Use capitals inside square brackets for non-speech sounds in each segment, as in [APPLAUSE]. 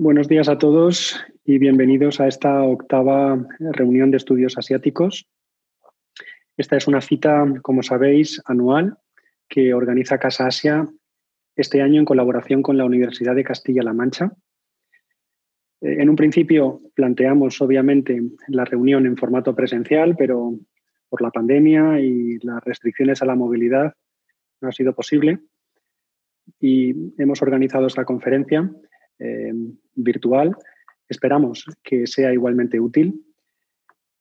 Buenos días a todos y bienvenidos a esta octava reunión de estudios asiáticos. Esta es una cita, como sabéis, anual que organiza Casa Asia este año en colaboración con la Universidad de Castilla-La Mancha. Eh, en un principio planteamos, obviamente, la reunión en formato presencial, pero por la pandemia y las restricciones a la movilidad no ha sido posible. Y hemos organizado esta conferencia eh, virtual. Esperamos que sea igualmente útil.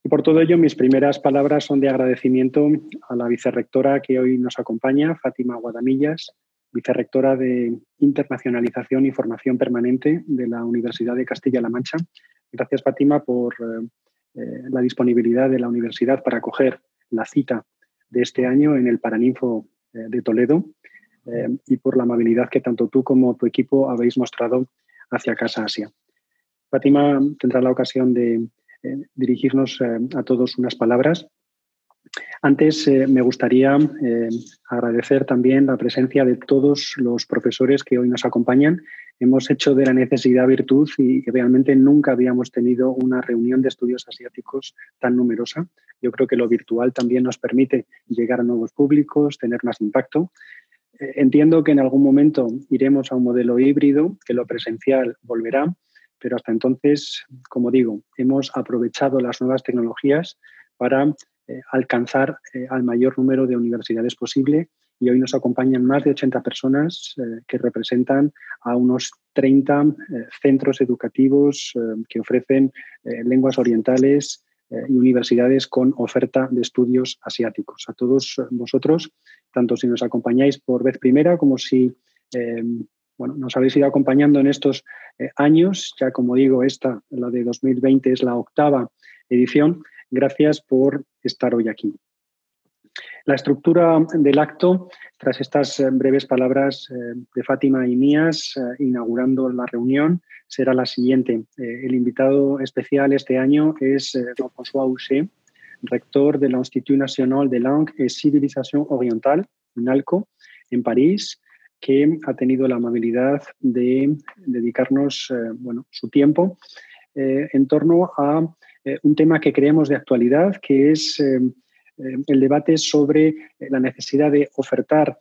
Y por todo ello, mis primeras palabras son de agradecimiento a la vicerrectora que hoy nos acompaña, Fátima Guadamillas, vicerrectora de Internacionalización y Formación Permanente de la Universidad de Castilla-La Mancha. Gracias, Fátima, por eh, eh, la disponibilidad de la universidad para acoger la cita de este año en el Paraninfo de Toledo y por la amabilidad que tanto tú como tu equipo habéis mostrado hacia Casa Asia. Fátima tendrá la ocasión de eh, dirigirnos eh, a todos unas palabras. Antes eh, me gustaría agradecer también la presencia de todos los profesores que hoy nos acompañan. Hemos hecho de la necesidad virtud y realmente nunca habíamos tenido una reunión de estudios asiáticos tan numerosa. Yo creo que lo virtual también nos permite llegar a nuevos públicos, tener más impacto entiendo que en algún momento iremos a un modelo híbrido, que lo presencial volverá, pero hasta entonces, como digo, hemos aprovechado las nuevas tecnologías para eh, alcanzar eh, al mayor número de universidades posible. Y hoy nos acompañan más de 80 personas que representan a unos 30 centros educativos que ofrecen lenguas orientales y universidades con oferta de estudios asiáticos. A todos vosotros tanto si nos acompañáis por vez primera como si eh, bueno, nos habéis ido acompañando en estos eh, años. Ya como digo, esta, la de 2020, es la octava edición. Gracias por estar hoy aquí. La estructura del acto, tras estas eh, breves palabras de Fátima y mías, inaugurando la reunión, será la siguiente. el invitado especial este año es Jean-François Houchet, rector de l'Institut National de Langue et Civilisation Orientale, INALCO, en París, que ha tenido la amabilidad de dedicarnos eh, bueno, su tiempo eh, en torno a eh, un tema que creemos de actualidad, que es el debate sobre la necesidad de ofertar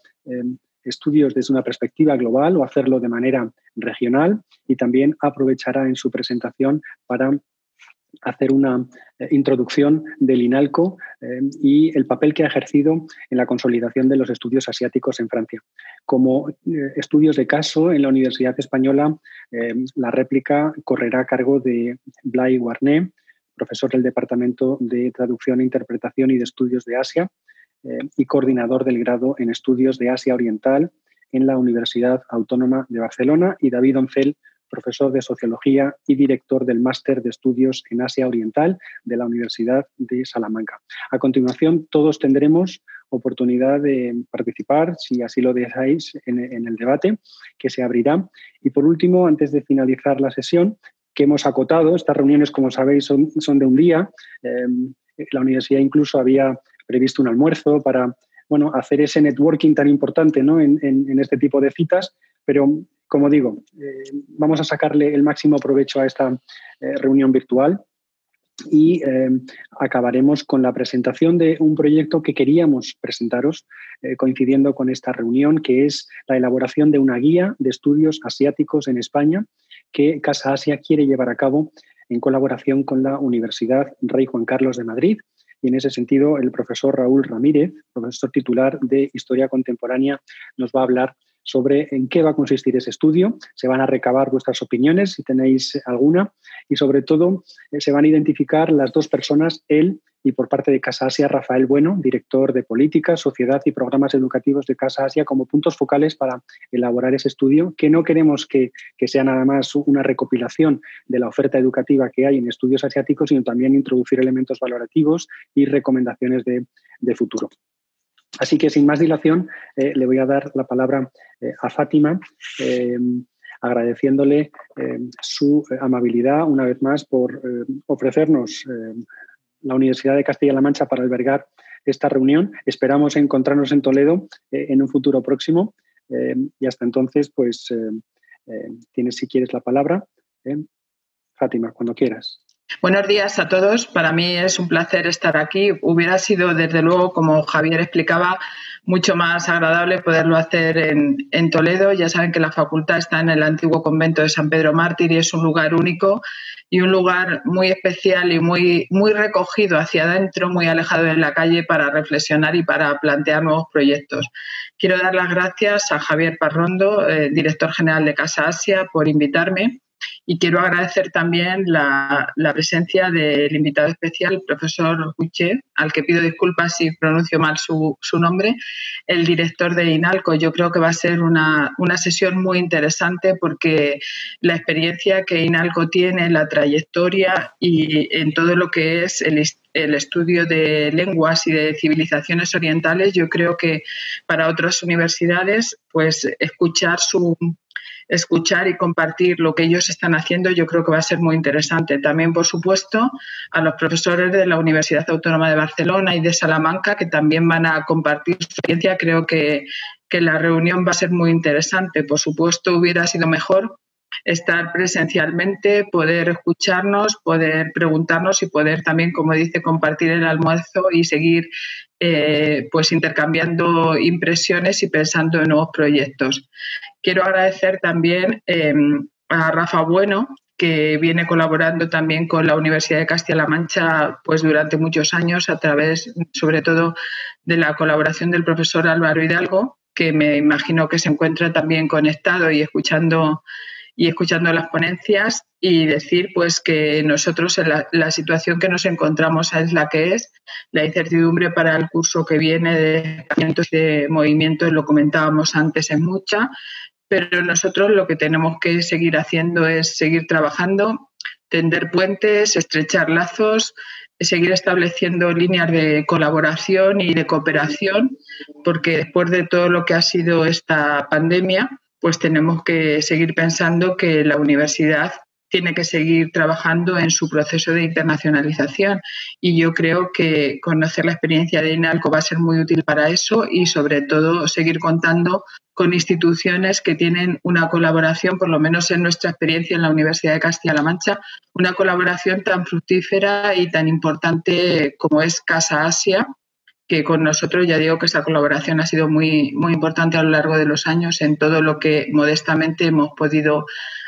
estudios desde una perspectiva global o hacerlo de manera regional y también aprovechará en su presentación para hacer una eh, introducción del INALCO eh, y el papel que ha ejercido en la consolidación de los estudios asiáticos en Francia. Como eh, estudios de caso en la Universidad Española, la réplica correrá a cargo de Blay Warné, profesor del Departamento de Traducción, Interpretación y de Estudios de Asia y coordinador del grado en Estudios de Asia Oriental en la Universidad Autónoma de Barcelona, y David Oncel, profesor de Sociología y director del Máster de Estudios en Asia Oriental de la Universidad de Salamanca. A continuación, todos tendremos oportunidad de participar, si así lo deseáis, en, el debate que se abrirá. Y por último, antes de finalizar la sesión, que hemos acotado, estas reuniones, como sabéis, son, de un día. Em, la universidad incluso había previsto un almuerzo para bueno, hacer ese networking tan importante ¿no? en, este tipo de citas, pero como digo, eh, vamos a sacarle el máximo provecho a esta eh, reunión virtual y eh, acabaremos con la presentación de un proyecto que queríamos presentaros coincidiendo con esta reunión, que es la elaboración de una guía de estudios asiáticos en España que Casa Asia quiere llevar a cabo en colaboración con la Universidad Rey Juan Carlos de Madrid. Y en ese sentido, el profesor Raúl Ramírez, profesor titular de Historia Contemporánea, nos va a hablar sobre en qué va a consistir ese estudio. Se van a recabar vuestras opiniones, si tenéis alguna, y sobre todo eh, se van a identificar las dos personas, él y por parte de Casa Asia, Rafael Bueno, director de Política, Sociedad y Programas Educativos de Casa Asia, como puntos focales para elaborar ese estudio, que no queremos que, sea nada más una recopilación de la oferta educativa que hay en estudios asiáticos, sino también introducir elementos valorativos y recomendaciones de futuro. Así que sin más dilación, eh, le voy a dar la palabra eh, a Fátima, eh, agradeciéndole su amabilidad una vez más por ofrecernos la Universidad de Castilla-La Mancha para albergar esta reunión. Esperamos encontrarnos en Toledo en un futuro próximo y hasta entonces, pues tienes si quieres la palabra Fátima, cuando quieras. Buenos días a todos. Para mí es un placer estar aquí. Hubiera sido, desde luego, como Javier explicaba, mucho más agradable poderlo hacer en, Toledo. Ya saben que la facultad está en el antiguo convento de San Pedro Mártir y es un lugar único y un lugar muy especial y muy, muy recogido hacia adentro, muy alejado de la calle para reflexionar y para plantear nuevos proyectos. Quiero dar las gracias a Javier Parrondo, eh, director general de Casa Asia, por invitarme y quiero agradecer también la, presencia del invitado especial, el profesor Huche, al que pido disculpas si pronuncio mal su, nombre, el director de INALCO. Yo creo que va a ser una, sesión muy interesante porque la experiencia que INALCO tiene, la trayectoria y en todo lo que es el, el estudio de lenguas y de civilizaciones orientales, yo creo que para otras universidades, pues escuchar su, escuchar y compartir lo que ellos están haciendo, yo creo que va a ser muy interesante. También, por supuesto, a los profesores de la Universidad Autónoma de Barcelona y de Salamanca, que también van a compartir su experiencia. Creo que, que la reunión va a ser muy interesante. Por supuesto, hubiera sido mejor estar presencialmente, poder escucharnos, poder preguntarnos y poder también, como dice, compartir el almuerzo y seguir eh, pues intercambiando impresiones y pensando en nuevos proyectos. Quiero agradecer también em, a Rafa Bueno, que viene colaborando también con la Universidad de Castilla-La Mancha pues durante muchos años a través sobre todo de la colaboración del profesor Álvaro Hidalgo, que me imagino que se encuentra también conectado y escuchando y escuchando las ponencias y decir pues que nosotros la, situación que nos encontramos es la que es, la incertidumbre para el curso que viene de de movimientos, lo comentábamos antes, es mucha, pero nosotros lo que tenemos que seguir haciendo es seguir trabajando, tender puentes, estrechar lazos, seguir estableciendo líneas de colaboración y de cooperación, porque después de todo lo que ha sido esta pandemia, pues tenemos que seguir pensando que la universidad tiene que seguir trabajando en su proceso de internacionalización. Y yo creo que conocer la experiencia de INALCO va a ser muy útil para eso y sobre todo seguir contando con instituciones que tienen una colaboración, por lo menos en nuestra experiencia en la Universidad de Castilla-La Mancha, una colaboración tan fructífera y tan importante como es Casa Asia, que con nosotros ya digo que esa colaboración ha sido muy, muy importante a lo largo de los años en todo lo que modestamente hemos podido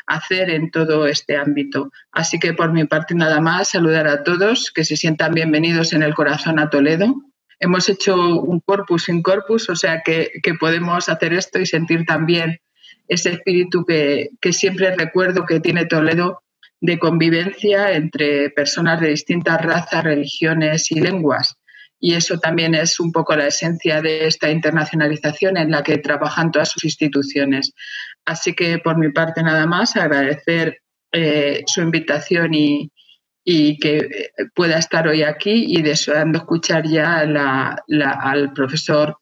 hacer en todo este ámbito. Así que por mi parte nada más, saludar a todos, que se sientan bienvenidos en el corazón a Toledo. Hemos hecho un corpus sin corpus, o sea que, podemos hacer esto y sentir también ese espíritu que, que siempre recuerdo que tiene Toledo de convivencia entre personas de distintas razas, religiones y lenguas y eso también es un poco la esencia de esta internacionalización en la que trabajan todas sus instituciones. Así que por mi parte nada más, agradecer eh, su invitación y, que pueda estar hoy aquí y deseando escuchar ya al profesor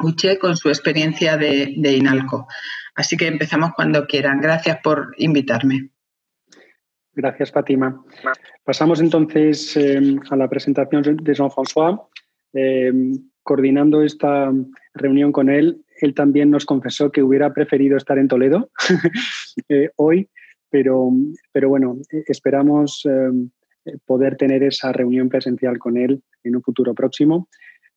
Uche con su experiencia de, INALCO. Así que empezamos cuando quieran. Gracias por invitarme. Gracias, Fátima. Pasamos entonces eh, a la presentación de Jean-François. Eh, coordinando esta reunión con él, él también nos confesó que hubiera preferido estar en Toledo [LAUGHS] eh, hoy, pero, pero bueno, esperamos poder tener esa reunión presencial con él en un futuro próximo.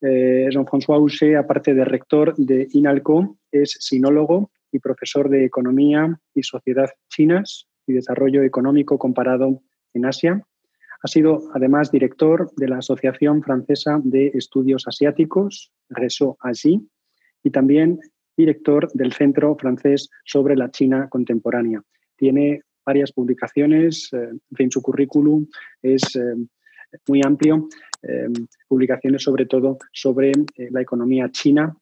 Jean-François Houchet, aparte de rector de INALCO, es sinólogo y profesor de Economía y Sociedad Chinas y Desarrollo Económico Comparado en Asia. Ha sido además director de la Asociación Francesa de Estudios Asiáticos, RESO ASI, y también director del Centro Francés sobre la China Contemporánea. Tiene varias publicaciones, eh, en fin, su currículum es eh, muy amplio, eh, publicaciones sobre todo sobre la economía china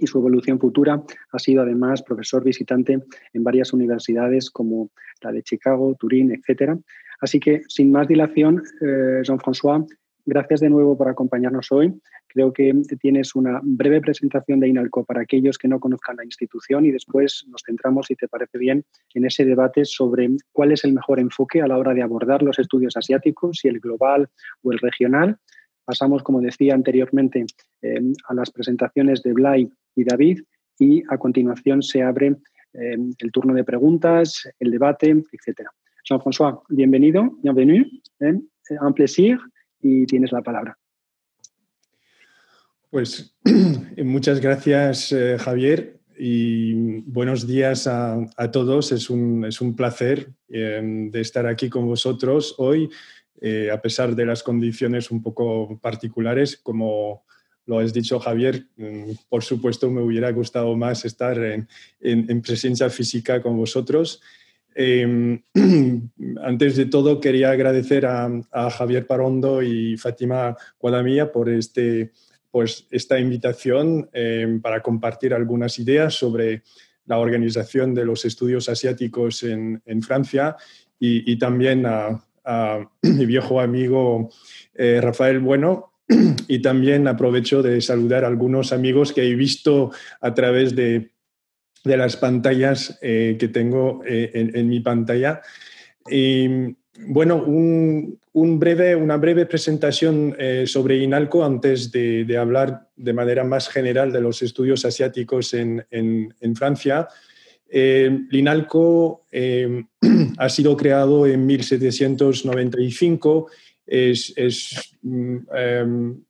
y su evolución futura. Ha sido además profesor visitante en varias universidades como la de Chicago, Turín, etc. Así que, sin más dilación, eh, Jean-François, gracias de nuevo por acompañarnos hoy. Creo que tienes una breve presentación de INALCO para aquellos que no conozcan la institución y después nos centramos, si te parece bien, en ese debate sobre cuál es el mejor enfoque a la hora de abordar los estudios asiáticos, si el global o el regional. Pasamos, como decía anteriormente, eh, a las presentaciones de Blay y David y a continuación se abre eh, el turno de preguntas, el debate, etcétera. Jean-François, bienvenido, bienvenue, un plaisir y tienes la palabra. Pues [CLEARS THROAT] muchas gracias, eh, Javier, y buenos días a, todos. Es un, es un placer em, de estar aquí con vosotros hoy, eh, a pesar de las condiciones un poco particulares, como lo has dicho Javier, mm, por supuesto me hubiera gustado más estar en, en, presencia física con vosotros. Em, [CLEARS THROAT] antes de todo, quería agradecer a, Javier Parondo y Fátima Guadamía por este, pues, esta invitación em, para compartir algunas ideas sobre la organización de los estudios asiáticos en, Francia y, también a, a, [CLEARS THROAT] mi viejo amigo eh, Rafael Bueno, [CLEARS THROAT] y también aprovecho de saludar a algunos amigos que he visto a través de, de las pantallas eh, que tengo eh, en, mi pantalla. Y bueno, un, breve, una breve presentación eh, sobre INALCO antes de, hablar de manera más general de los estudios asiáticos en, en, Francia. INALCO [CLEARS THROAT] ha sido creado en 1795 es, mm, em,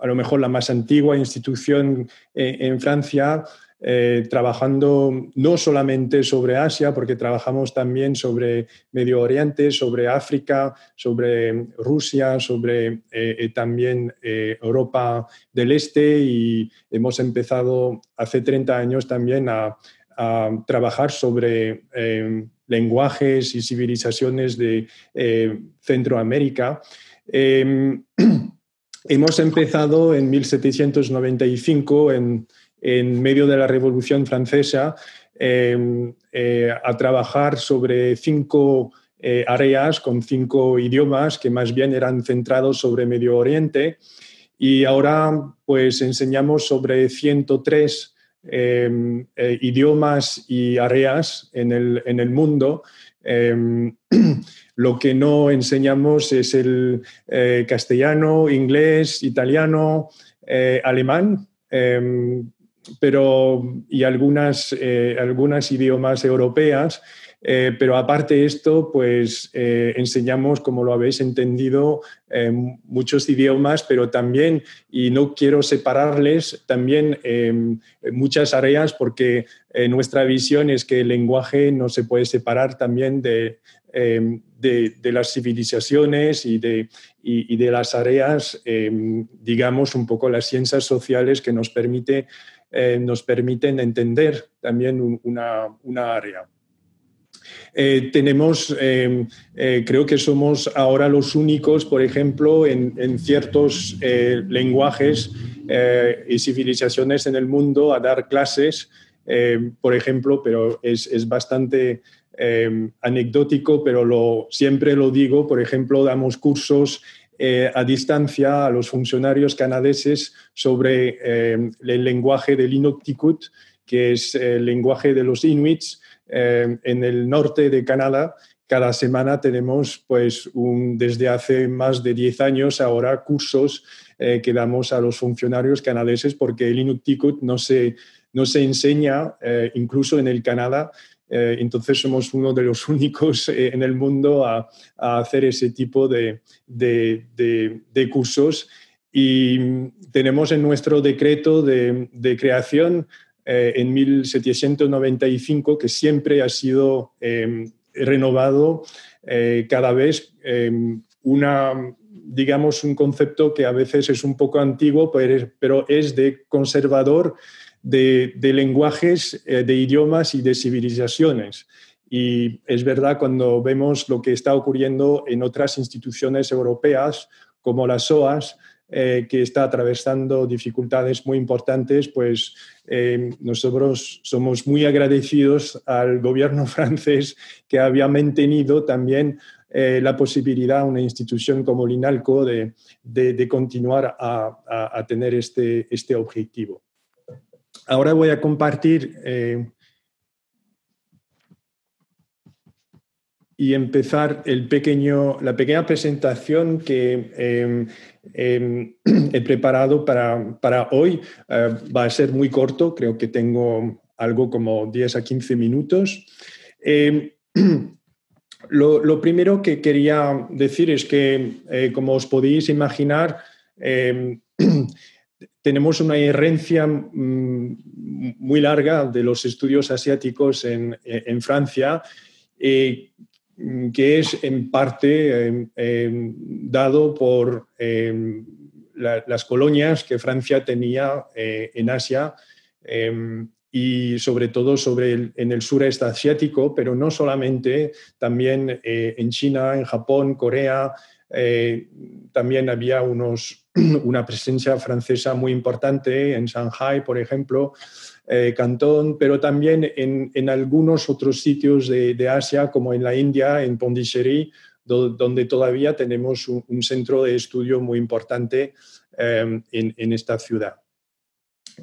a lo mejor la más antigua institución en, Francia, eh, trabajando no solamente sobre Asia, porque trabajamos también sobre Medio Oriente, sobre África, sobre Rusia, sobre eh, también Europa del Este y hemos empezado hace 30 años también a, a trabajar sobre lenguajes y civilizaciones de eh, Centroamérica. Em, [CLEARS THROAT] hemos empezado en 1795, en, medio de la Revolución Francesa, em, eh, a trabajar sobre cinco eh, áreas con cinco idiomas que más bien eran centrados sobre Medio Oriente. Y ahora pues enseñamos sobre 103 Em, eh, idiomas y áreas en el, en el mundo. [CLEARS THROAT] Lo que no enseñamos es el eh, castellano, inglés, italiano, eh, alemán, em, pero y algunas, algunas idiomas europeas. Eh, pero aparte de esto, pues eh, enseñamos, como lo habéis entendido, eh, muchos idiomas, pero también, y no quiero separarles, también muchas áreas, porque nuestra visión es que el lenguaje no se puede separar también de, de, las civilizaciones y de, y, de las áreas, digamos, un poco las ciencias sociales que nos, permite, nos permiten entender también una, una área. Eh, tenemos, eh, eh, creo que somos ahora los únicos, por ejemplo, en, ciertos lenguajes y civilizaciones en el mundo a dar clases, por ejemplo, pero es, es bastante anecdótico, pero lo, siempre lo digo, por ejemplo, damos cursos a distancia a los funcionarios canadeses sobre el lenguaje del Inuktitut, que es el lenguaje de los Inuits, eh, en el norte de Canadá, cada semana tenemos, pues, desde hace más de 10 años ahora, cursos eh, que damos a los funcionarios canadeses porque el Inuktitut no se, no se enseña eh, incluso en el Canadá. Entonces somos uno de los [LAUGHS] únicos en el mundo a, hacer ese tipo de, cursos. Y tenemos en nuestro decreto de, creación eh, en 1795, que siempre ha sido em, renovado eh, cada vez em, una, digamos, un concepto que a veces es un poco antiguo, pero es de conservador de, lenguajes, eh, de idiomas y de civilizaciones. Y es verdad cuando vemos lo que está ocurriendo en otras instituciones europeas, como las SOAS, eh, que está atravesando dificultades muy importantes, pues eh, nosotros somos muy agradecidos al gobierno [LAUGHS] francés que había mantenido también eh, la posibilidad a una institución como l'INALCO de, de, continuar a, a, tener este, este objetivo. Ahora voy a compartir y empezar el pequeño, la pequeña presentación que em, em, [CLEARS THROAT] he preparado para, para hoy. Eh, va a ser muy corto, creo que tengo algo como 10 a 15 minutos. Em, [CLEARS THROAT] Lo, primero que quería decir es que, como os podéis imaginar, [CLEARS THROAT] tenemos una herencia mm, muy larga de los estudios asiáticos en, Francia, eh, que es en parte em, em, dado por em, las colonias que Francia tenía eh, en Asia y sobre todo sobre en el sureste asiático, pero no solamente, también eh, en China, en Japón, Corea, también había unos [CLEARS THROAT] una presencia francesa muy importante en Shanghai, por ejemplo, eh, Cantón, pero también en, algunos otros sitios de, Asia, como en la India, en Pondicherry, donde todavía tenemos un, centro de estudio muy importante em, en, esta ciudad.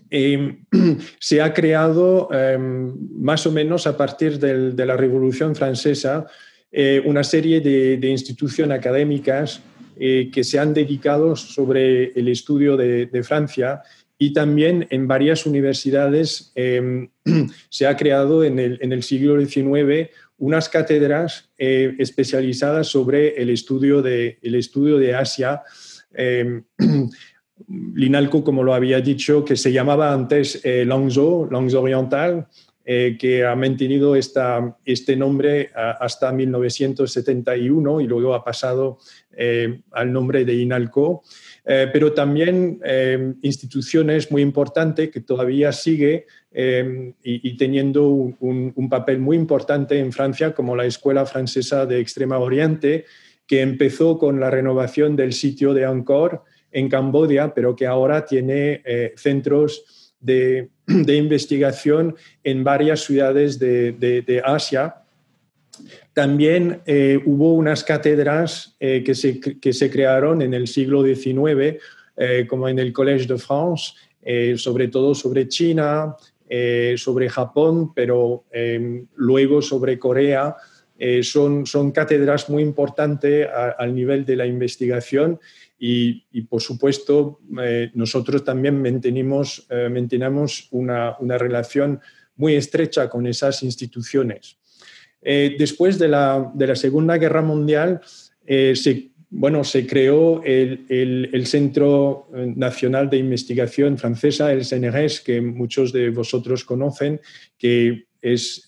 Em, [CLEARS THROAT] se ha creado em, más o menos a partir de la Revolución Francesa eh, una serie de instituciones académicas eh, que se han dedicado sobre el estudio de, Francia y también en varias universidades em, [CLEARS THROAT] se ha creado en el, siglo XIX unas cátedras eh, especializadas sobre el estudio de, el estudio de Asia. Em, [CLEARS THROAT] Linalco, como lo había dicho, que se llamaba antes eh, Langzhou, Langzhou Oriental, eh, que ha mantenido esta, este nombre hasta 1971 y luego ha pasado eh, al nombre de INALCO, eh, pero también instituciones muy importantes que todavía sigue y, teniendo un, un, papel muy importante en Francia, como la Escuela Francesa de Extrema Oriente, que empezó con la renovación del sitio de Angkor en Camboya, pero que ahora tiene centros de, investigación en varias ciudades de, Asia. También eh, hubo unas cátedras eh, que, se, que, se, crearon en el siglo XIX, eh, como en el Collège de France, sobre todo sobre China, sobre Japón, pero luego sobre Corea. son, son cátedras muy importantes al nivel de la investigación y, por supuesto, eh, nosotros también mantenemos, eh, una, relación muy estrecha con esas instituciones. Eh, después de la, Segunda Guerra Mundial, se, bueno, se creó el, Centro Nacional de Investigación Francesa, el CNRS, que muchos de vosotros conocen, que es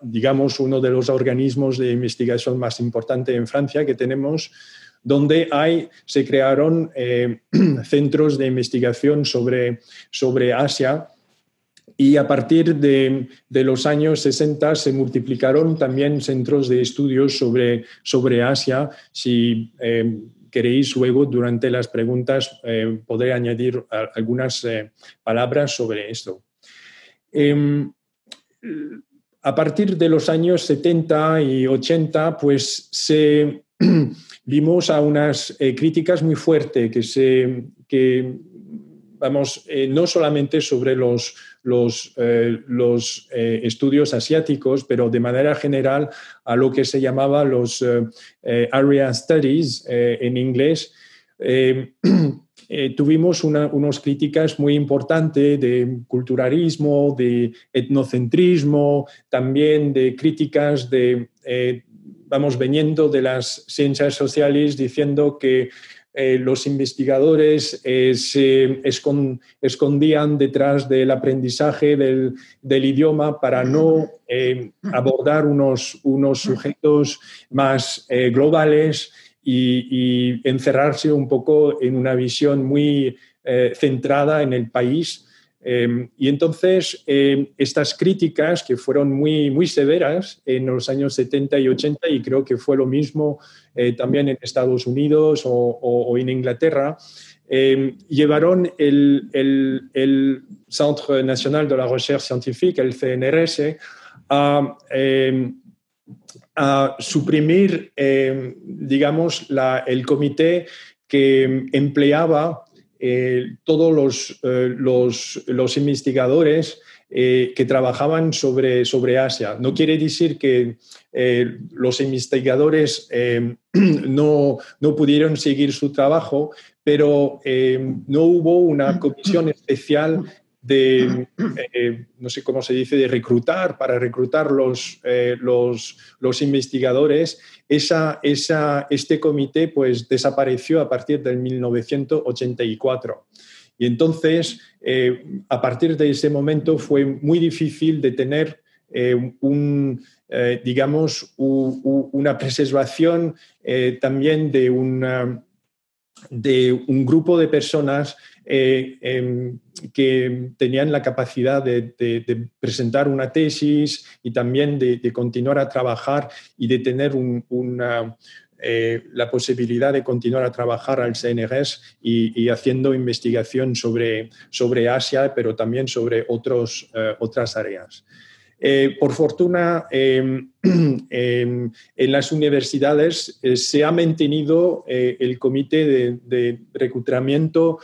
digamos, uno de los organismos de investigación más importantes en Francia que tenemos donde hay, se crearon eh, [CLEARS THROAT] centros de investigación sobre, sobre Asia y a partir de, los años 60 se multiplicaron también centros de estudios sobre, sobre Asia. Si eh, queréis luego, durante las preguntas, eh, podré añadir algunas palabras sobre esto. Em, a partir de los años 70 y 80, pues se [CLEARS THROAT] vimos a unas eh, críticas muy fuertes que se que vamos eh, no solamente sobre los los, eh, los estudios asiáticos, pero de manera general a lo que se llamaba los area studies en inglés. [CLEARS THROAT] tuvimos unas críticas muy importantes de culturalismo, de etnocentrismo, también de críticas de vamos veniendo de las ciencias sociales diciendo que eh, los investigadores eh, se escondían detrás del aprendizaje del, idioma para no eh, abordar unos, unos sujetos más globales y, encerrarse un poco en una visión muy centrada en el país Em, y entonces, em, estas críticas que fueron muy, muy severas en los años 70 y 80, y creo que fue lo mismo eh, también en Estados Unidos o, en Inglaterra, em, llevaron el, el, Centre National de la Recherche Scientifique, el CNRS, a, a suprimir, digamos, la, el comité que empleaba eh, todos los, eh, los, los, investigadores eh, que trabajaban sobre, sobre Asia. No quiere decir que los investigadores [CLEARS THROAT] no, no, pudieron seguir su trabajo, pero no hubo una comisión especial de, eh, no sé cómo se dice, de reclutar, para reclutar los, eh, los, los, investigadores, esa, esa, este comité pues desapareció a partir del 1984. Y entonces, eh, a partir de ese momento fue muy difícil de tener un, digamos, una preservación también de de un grupo de personas eh, em, que tenían la capacidad de, presentar una tesis y también de, continuar a trabajar y de tener eh, la posibilidad de continuar a trabajar al CNRS y, haciendo investigación sobre, Asia, pero también sobre otros, eh, otras áreas. Por fortuna, em, [CLEARS THROAT] em, en las universidades se ha mantenido el comité de, reclutamiento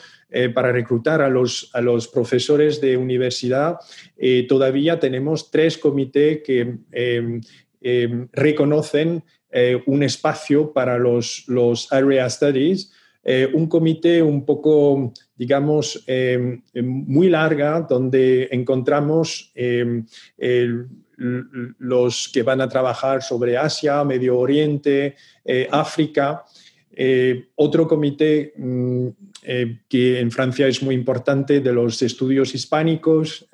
para reclutar a los, a los, profesores de universidad. todavía tenemos tres comités que em, reconocen un espacio para los, los area studies eh, un comité un poco, digamos, em, em, muy larga, donde encontramos em, los que van a trabajar sobre Asia, Medio Oriente, eh, África. Eh, otro comité mm, que en Francia es muy importante de los estudios hispánicos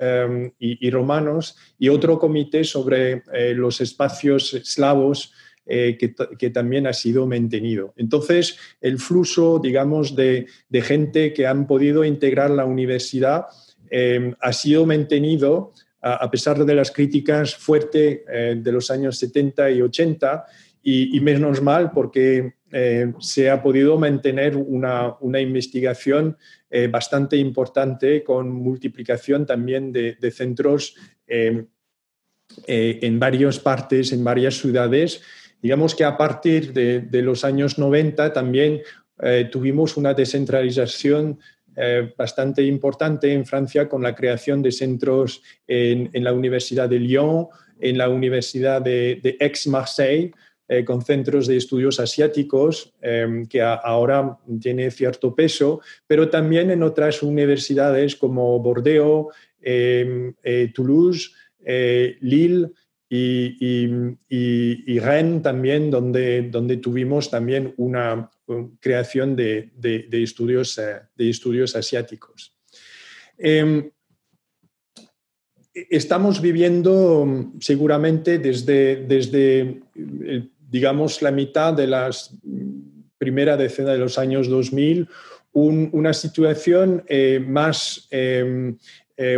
y, y, romanos y otro comité sobre los espacios eslavos eh, que, también ha sido mantenido. Entonces, el flujo, digamos, de, gente que han podido integrar la universidad eh, ha sido mantenido a, pesar de las críticas fuertes eh, de los años 70 y 80 y, menos mal porque se ha podido mantener una, investigación bastante importante con multiplicación también de, de centros en varias partes, en varias ciudades. Digamos que a partir de, los años 90 también eh, tuvimos una descentralización eh, bastante importante en Francia con la creación de centros en, la Universidad de Lyon, en la Universidad de, Aix-Marseille, eh, con centros de estudios asiáticos que ahora tiene cierto peso, pero también en otras universidades como Bordeaux, Toulouse, Lille, y, Rennes también, donde, donde tuvimos también una creación de, estudios, eh, de estudios asiáticos. Em, estamos viviendo seguramente desde, desde, eh, digamos, la mitad de la primera decena de los años 2000, una situación eh, más, em,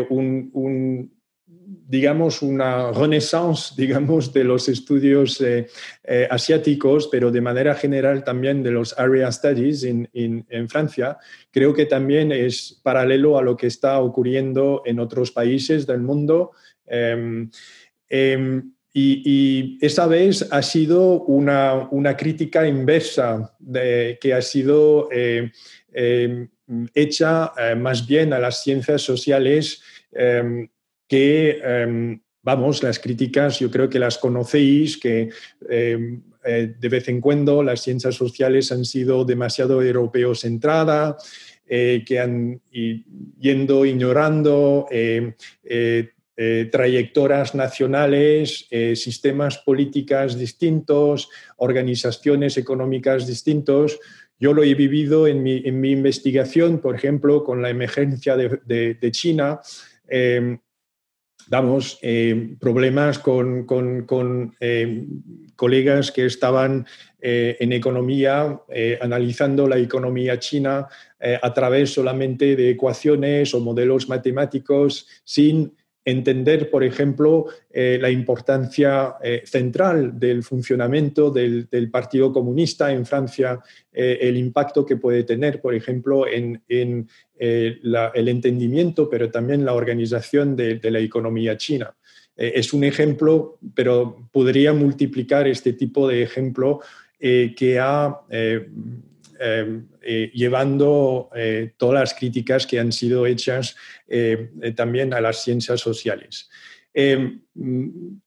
un, digamos, una renaissance, [LAUGHS] digamos, de los estudios eh, eh, asiáticos, pero de manera general también de los area studies en, Francia, creo que también es paralelo a lo que está ocurriendo en otros países del mundo. Em, em, y, esa vez ha sido una, crítica inversa que ha sido eh, em, hecha más bien a las ciencias sociales que, em, vamos, las críticas yo creo que las conocéis, que em, eh, de vez en cuando las ciencias sociales han sido demasiado europeos centrada, eh, que han yendo ignorando eh, trayectorias nacionales, sistemas políticas distintos, organizaciones económicas distintos. Yo lo he vivido en mi, investigación, por ejemplo, con la emergencia de, China. Em, damos eh, problemas con, eh, colegas que estaban eh, en economía, analizando la economía china a través solamente de ecuaciones o modelos matemáticos sin entender, por ejemplo, eh, la importancia eh, central del funcionamiento del, Partido Comunista en Francia, eh, el impacto que puede tener, por ejemplo, en, el entendimiento, pero también la organización de, la economía china. es un ejemplo, pero podría multiplicar este tipo de ejemplo que ha eh, llevando eh, todas las críticas que han sido hechas eh, también a las ciencias sociales. Em,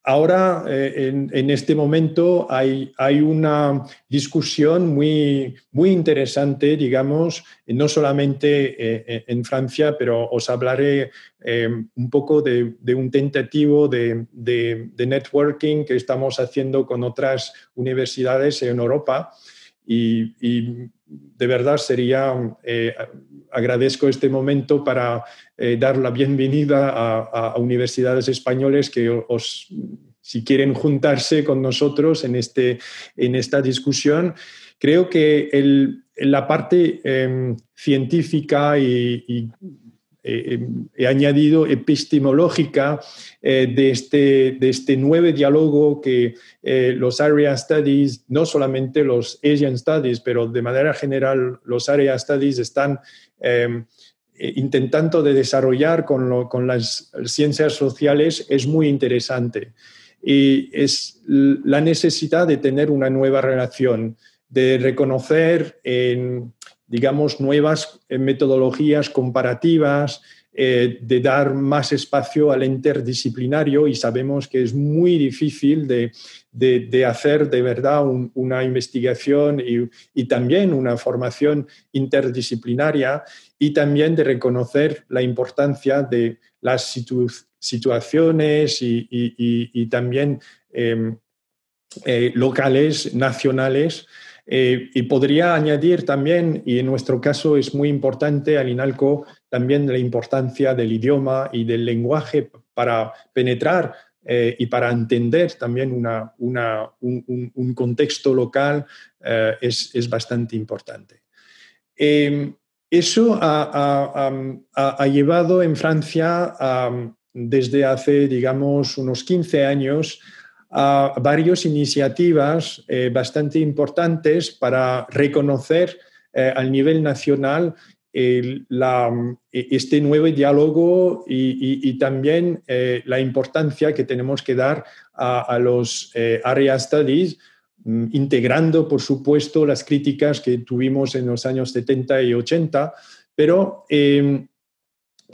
ahora, eh, en, este momento, hay, hay, una discusión muy, muy interesante, digamos, no solamente en Francia, pero os hablaré em, un poco de, un tentativo de, networking que estamos haciendo con otras universidades en Europa. Y, de verdad sería, eh, agradezco este momento para eh, dar la bienvenida a, universidades españoles que os, si quieren juntarse con nosotros en, este, en esta discusión. Creo que el, la parte em, científica y eh, he añadido epistemológica eh, de, este, de este nuevo diálogo que eh, los Area Studies, no solamente los Asian Studies, pero de manera general los Area Studies están em, intentando de desarrollar con, con, las ciencias sociales es muy interesante. Y es la necesidad de tener una nueva relación, de reconocer en digamos, nuevas eh, metodologías comparativas, eh, de dar más espacio al interdisciplinario y sabemos que es muy difícil de, hacer de verdad una investigación y, también una formación interdisciplinaria y también de reconocer la importancia de las situaciones y, también em, eh, locales, nacionales, eh, y podría añadir también, y en nuestro caso es muy importante al INALCO, también la importancia del idioma y del lenguaje para penetrar eh, y para entender también un, contexto local eh, es, es, bastante importante. Em, eso ha, ha, llevado en Francia desde hace, digamos, unos 15 años a varias iniciativas eh, bastante importantes para reconocer eh, al nivel nacional este nuevo diálogo y, también eh, la importancia que tenemos que dar a, los area studies, mm, integrando, por supuesto, las críticas que tuvimos en los años 70 y 80, pero eh,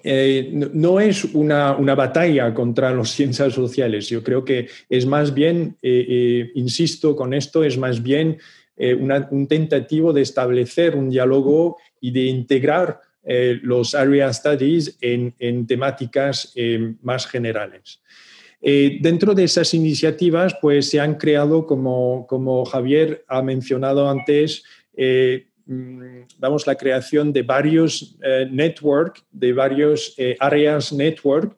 no es una, batalla contra las [LAUGHS] ciencias sociales. Yo creo que es más bien, eh, eh, insisto con esto, es más bien un tentativo de establecer un diálogo y de integrar los area studies en, temáticas más generales. dentro de esas iniciativas, pues se han creado, como Javier ha mencionado antes, vamos, mm, la creación de varios eh, network, de varios eh, áreas network.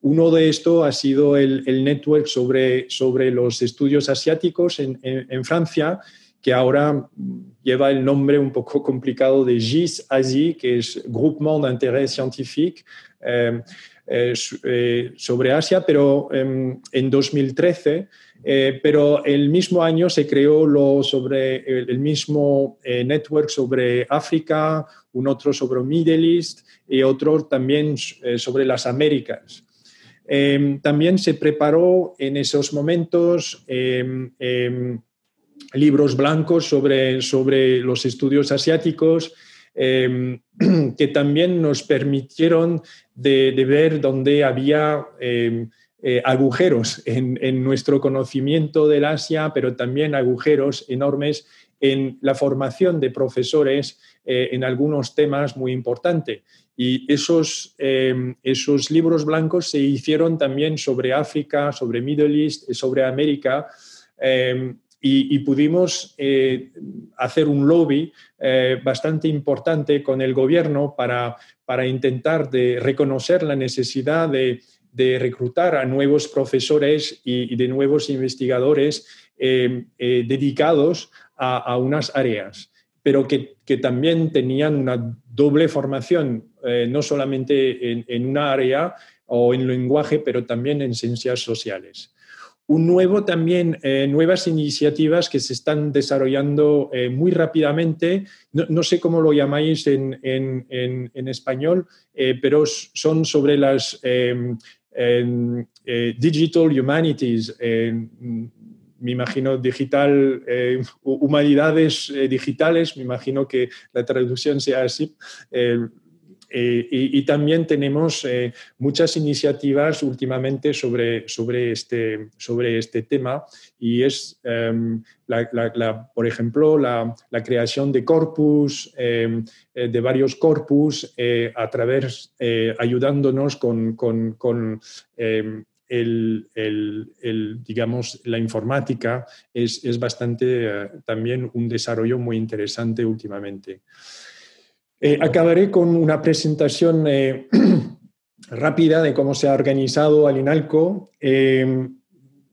Uno de estos ha sido el, network sobre, sobre, los estudios asiáticos en, Francia, que ahora lleva el nombre un poco [LAUGHS] complicado de GIS ASI, que es Groupement d'intérêt scientifique. Eh, sobre Asia, pero em, en 2013 eh, pero el mismo año se creó el, mismo eh, network sobre África, un otro sobre Middle East y otro también eh, sobre las Américas. Em, también se preparó en esos momentos em, em, libros blancos sobre, los estudios asiáticos [CLEARS THROAT] que también nos permitieron de ver dónde había eh, agujeros en, nuestro conocimiento del Asia, pero también agujeros enormes en la formación de profesores eh, en algunos temas muy importantes. Y esos, eh, esos libros blancos se hicieron también sobre África, sobre Middle East, sobre América, y, pudimos hacer un lobby bastante importante con el gobierno para, para intentar de reconocer la necesidad de de reclutar a nuevos profesores y, de nuevos investigadores eh, eh, dedicados a, unas áreas, pero que, también tenían una doble formación, eh, no solamente en, en, una área o en lenguaje, pero también en ciencias sociales. Un nuevo también, nuevas iniciativas que se están desarrollando muy rápidamente, no, sé cómo lo llamáis en, en español, pero son sobre las en eh, Digital Humanities, me imagino digital, eh, humanidades eh, digitales, me imagino que la traducción sea así. Eh, y, también tenemos eh, muchas iniciativas últimamente sobre, sobre, este, sobre este tema y es, em, por ejemplo, la, creación de corpus, em, de varios corpus, a través, ayudándonos con, con em, el, digamos, la informática es, es bastante eh, también un desarrollo muy interesante últimamente. Eh, acabaré con una presentación eh, [CLEARS THROAT] rápida de cómo se ha organizado al INALCO.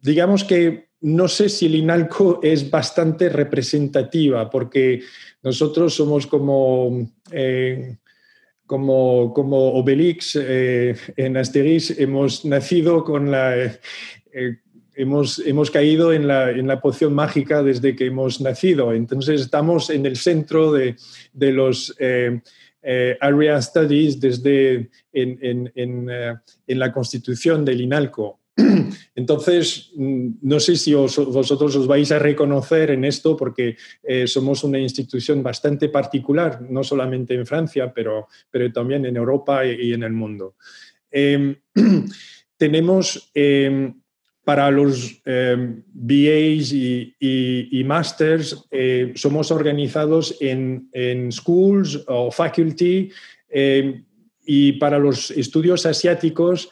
digamos que no sé si el INALCO [LAUGHS] es bastante representativa porque nosotros somos como como, como Obelix eh, en Asterix, hemos nacido con la... Eh, eh, hemos, hemos, caído en la, en la, poción mágica desde que hemos nacido. Entonces estamos en el centro de, de los Area Studies desde en, en, en, en la constitución del INALCO. [CLEARS THROAT] Entonces, mm, no sé si vosotros os vais a reconocer en esto porque eh, somos una institución bastante particular, no solamente en Francia, pero, pero también en Europa y, en el mundo. Em, [CLEARS THROAT] tenemos em, para los em, BAs y, masters, eh, somos organizados en, schools o faculty y para los estudios asiáticos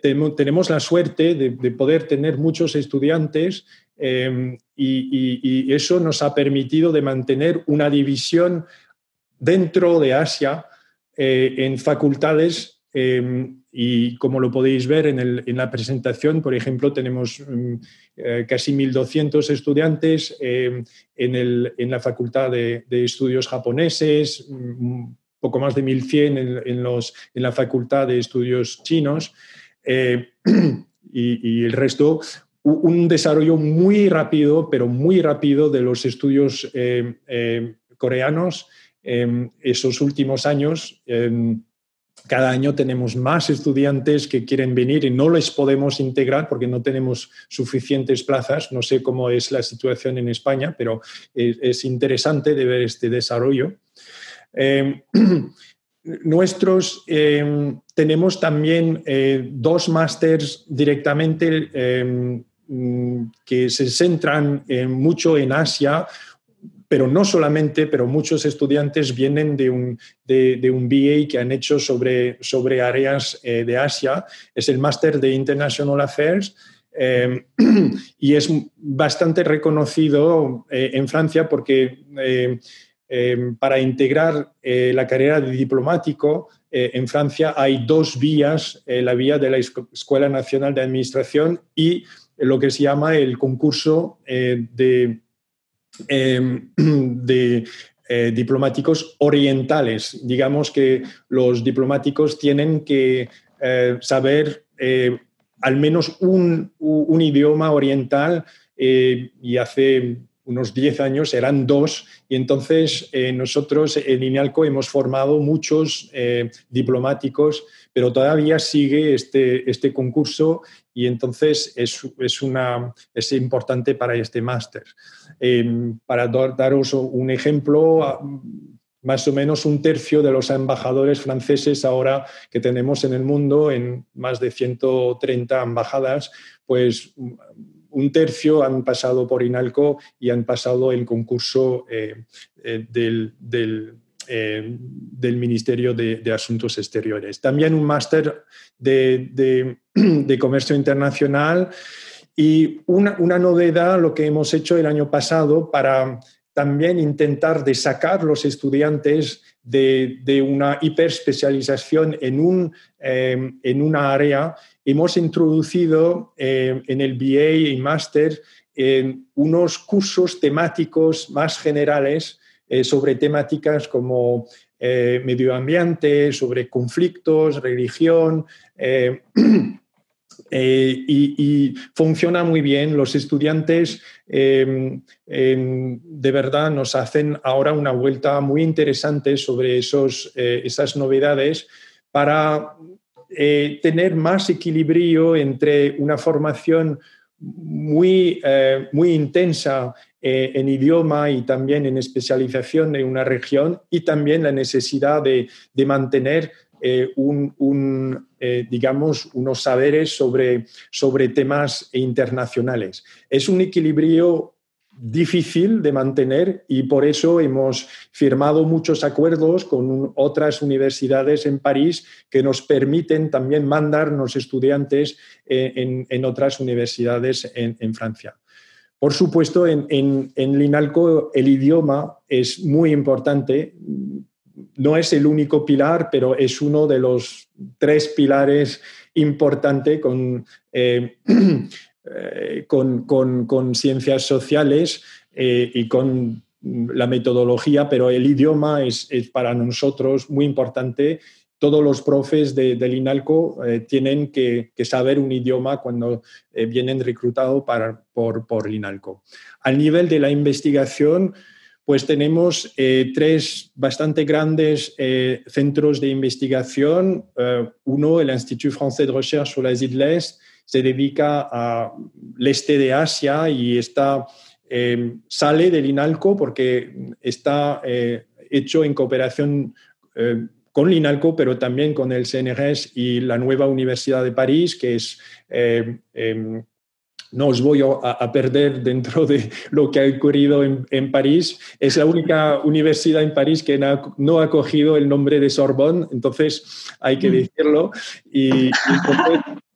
tenemos la suerte de, poder tener muchos estudiantes y, eso nos ha permitido de mantener una división dentro de Asia eh, en facultades y como lo podéis ver en, la presentación, por ejemplo, tenemos mm, eh, casi 1.200 estudiantes em, en, la Facultad de, Estudios Japoneses, mm, poco más de 1.100 en, en, los, en la Facultad de Estudios Chinos eh, [CLEARS THROAT] y, el resto, un desarrollo muy rápido, pero muy rápido de los estudios eh, eh, coreanos en esos últimos años. Cada año tenemos más estudiantes que quieren venir y no les podemos integrar porque no tenemos suficientes plazas. No sé cómo es la situación en España, pero es, interesante de ver este desarrollo. [CLEARS THROAT] Nuestros, em, tenemos también eh, dos másters directamente em, mm, que se centran mucho en Asia, pero no solamente, pero muchos estudiantes vienen de un, de, un BA que han hecho sobre, sobre áreas eh, de Asia. Es el máster de International Affairs. Em, [CLEARS THROAT] y es bastante reconocido eh, en Francia porque Em, para integrar eh, la carrera de diplomático eh, en Francia hay dos vías, eh, la vía de la Escuela Nacional de Administración y lo que se llama el concurso de, em, [CLEARS THROAT] de diplomáticos orientales. Digamos que los diplomáticos tienen que saber al menos un, un idioma oriental y hace unos 10 años eran dos y entonces eh, nosotros en INALCO hemos formado muchos eh, diplomáticos, pero todavía sigue este, este concurso y entonces es, es, una, es importante para este máster. Em, para daros un ejemplo, más o menos un tercio de los embajadores franceses ahora que tenemos en el mundo, en más de 130 embajadas, pues un tercio han pasado por INALCO y han pasado el concurso eh, eh, eh, del, Ministerio de, Asuntos Exteriores. También un máster de, [CLEARS THROAT] Comercio Internacional y una, novedad, lo que hemos hecho el año pasado para también intentar de sacar los estudiantes de, una hiperespecialización en, un, en una área hemos introducido eh, en el BA y Master unos cursos temáticos más generales eh, sobre temáticas como eh, medio ambiente, sobre conflictos, religión. [CLEARS THROAT] Y, funciona muy bien. Los estudiantes em, em, de verdad nos hacen ahora una vuelta muy interesante sobre esos, esas novedades para eh, tener más equilibrio entre una formación muy, eh, muy intensa eh, en idioma y también en especialización en una región y también la necesidad de, mantener eh, un, eh, digamos, unos saberes sobre, sobre temas internacionales. Es un equilibrio difícil de mantener y por eso hemos firmado muchos acuerdos con otras universidades en París que nos permiten también mandarnos estudiantes eh, en, otras universidades en, Francia. Por supuesto, en, en, Linalco el idioma es muy importante. No es el único pilar, pero es uno de los tres pilares importantes con eh, [CLEARS THROAT] Eh, con, ciencias sociales eh, y con la metodología, pero el idioma es, para nosotros muy importante. Todos los profes de, del INALCO eh, tienen que, saber un idioma cuando vienen reclutados por, por el INALCO. Al nivel de la investigación, pues tenemos tres bastante grandes centros de investigación. uno, el Institut Français de Recherche sur las Islas, se dedica al este de Asia y está, eh, sale del INALCO porque está eh, hecho en cooperación eh, con l'INALCO, pero también con el CNRS y la nueva Universidad de París, que es em, no os voy a, perder dentro de lo que ha ocurrido en, París. Es la única [LAUGHS] universidad en París que no ha, cogido el nombre de Sorbonne, entonces hay que mm. decirlo. Y, y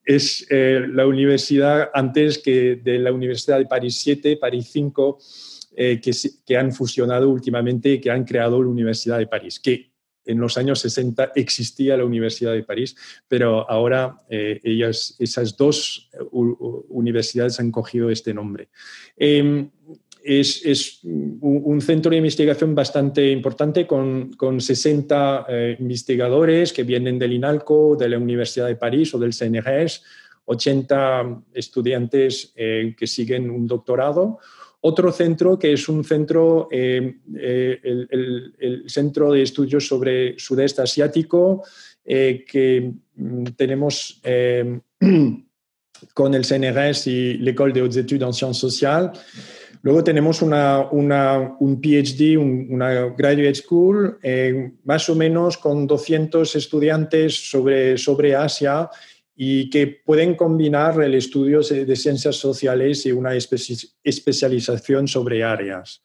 es eh, la universidad antes que de la Universidad de París 7, París 5, eh, que, han fusionado últimamente y que han creado la Universidad de París, que en los años 60 existía la Universidad de París, pero ahora eh, ellas, esas dos universidades han cogido este nombre. Em, es, un centro de investigación bastante importante con, 60 eh, investigadores que vienen del INALCO, de la Universidad de París o del CNRS, 80 estudiantes eh, que siguen un doctorado. Otro centro que es un centro, eh, el, Centro de Estudios sobre Sudeste Asiático, que mm, tenemos [CLEARS THROAT] con el CNRS y l'École de Hautes Études en Sciences Sociales. Luego tenemos una, un PhD, una Graduate School, eh, más o menos con 200 estudiantes sobre, sobre Asia y que pueden combinar el estudio de ciencias sociales y una especialización sobre áreas.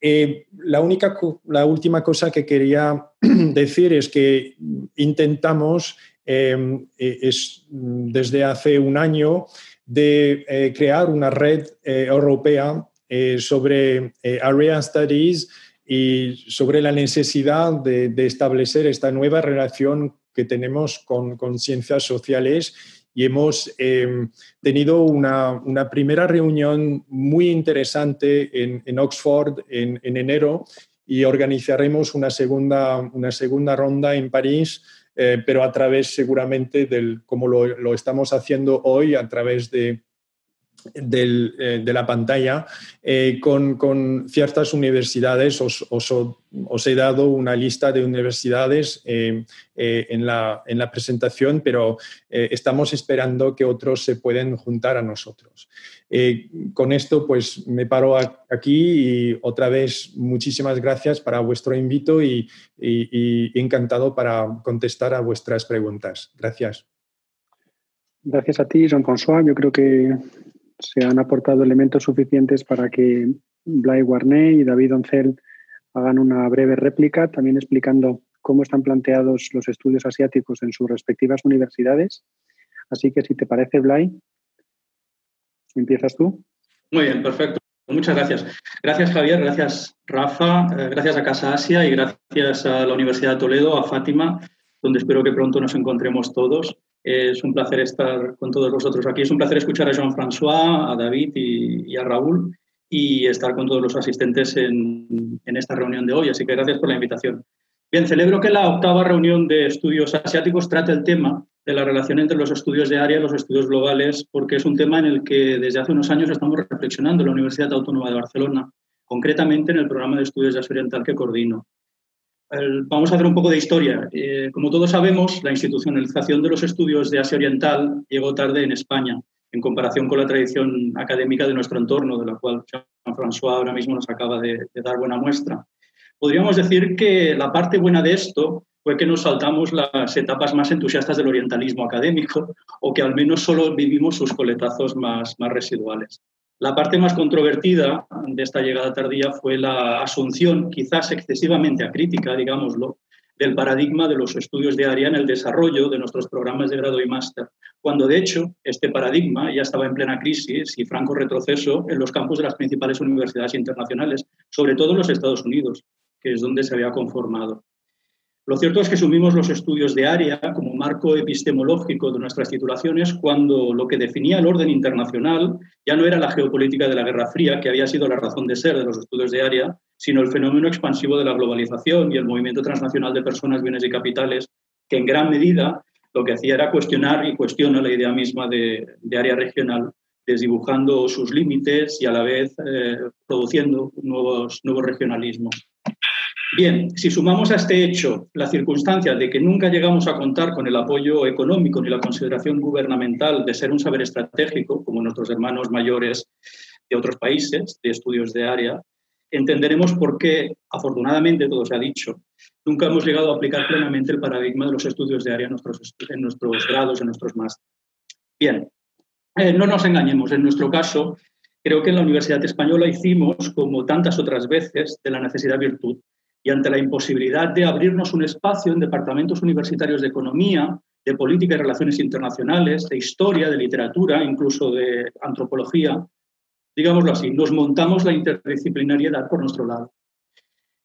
Eh, la, única, la última cosa que quería [CLEARS THROAT] decir es que intentamos, eh, es, desde hace un año, de crear una red europea eh, sobre eh, Area Studies y sobre la necesidad de, establecer esta nueva relación que tenemos con, ciencias sociales y hemos em, tenido una, primera reunión muy interesante en, Oxford en, enero y organizaremos una segunda, una segunda ronda en París, eh, pero a través seguramente del, como lo, estamos haciendo hoy, a través de eh, de la pantalla eh, con, ciertas universidades. Os, he dado una lista de universidades eh, en, la, en, la, presentación, pero estamos esperando que otros se pueden juntar a nosotros. con esto, pues me paro aquí y otra vez muchísimas gracias para vuestro invito y, y encantado para contestar a vuestras preguntas. Gracias. Gracias a ti, Jean-François. Yo creo que se han aportado elementos suficientes para que Blay Warney y David Oncel hagan una breve réplica, también explicando cómo están planteados los estudios asiáticos en sus respectivas universidades. Así que si te parece, Blay, empiezas tú. Muy bien, perfecto. Muchas gracias. Gracias, Javier. Gracias, Rafa. Eh, gracias a Casa Asia y gracias a la Universidad de Toledo, a Fátima, donde espero que pronto nos encontremos todos. Es un placer estar con todos vosotros aquí. Es un placer escuchar a Jean-François, a David y, a Raúl y estar con todos los asistentes en, esta reunión de hoy. Así que gracias por la invitación. Bien, celebro que la octava reunión de estudios asiáticos trate el tema de la relación entre los estudios de área y los estudios globales, porque es un tema en el que desde hace unos años estamos reflexionando en la Universidad Autónoma de Barcelona, concretamente en el programa de estudios de Asia Oriental que coordino vamos a hacer un poco de historia. Eh, como todos sabemos, la institucionalización de los estudios de Asia Oriental llegó tarde en España, en comparación con la tradición académica de nuestro entorno, de la cual Jean-François ahora mismo nos acaba de, dar buena muestra. Podríamos decir que la parte buena de esto fue que nos saltamos las etapas más entusiastas del orientalismo académico o que al menos solo vivimos sus coletazos más, más residuales. La parte más controvertida de esta llegada tardía fue la asunción, quizás excesivamente acrítica, digámoslo, del paradigma de los estudios de área en el desarrollo de nuestros programas de grado y máster, cuando de hecho este paradigma ya estaba en plena crisis y franco retroceso en los campos de las principales universidades internacionales, sobre todo en los Estados Unidos, que es donde se había conformado. Lo cierto es que sumimos los estudios de área como marco epistemológico de nuestras titulaciones cuando lo que definía el orden internacional ya no era la geopolítica de la Guerra Fría, que había sido la razón de ser de los estudios de área, sino el fenómeno expansivo de la globalización y el movimiento transnacional de personas, bienes y capitales, que en gran medida lo que hacía era cuestionar y cuestiona la idea misma de, área regional, desdibujando sus límites y a la vez eh, produciendo nuevos, nuevos regionalismos. Bien, si sumamos a este hecho la circunstancia de que nunca llegamos a contar con el apoyo económico ni la consideración gubernamental de ser un saber estratégico, como nuestros hermanos mayores de otros países de estudios de área, entenderemos por qué, afortunadamente, todo se ha dicho, nunca hemos llegado a aplicar plenamente el paradigma de los estudios de área en nuestros, grados, en nuestros másteres. Bien, eh, no nos engañemos, en nuestro caso, creo que en la Universidad Española hicimos, como tantas otras veces, de la necesidad virtud y ante la imposibilidad de abrirnos un espacio en departamentos universitarios de economía, de política y relaciones internacionales, de historia, de literatura, incluso de antropología, digámoslo así, nos montamos la interdisciplinariedad por nuestro lado.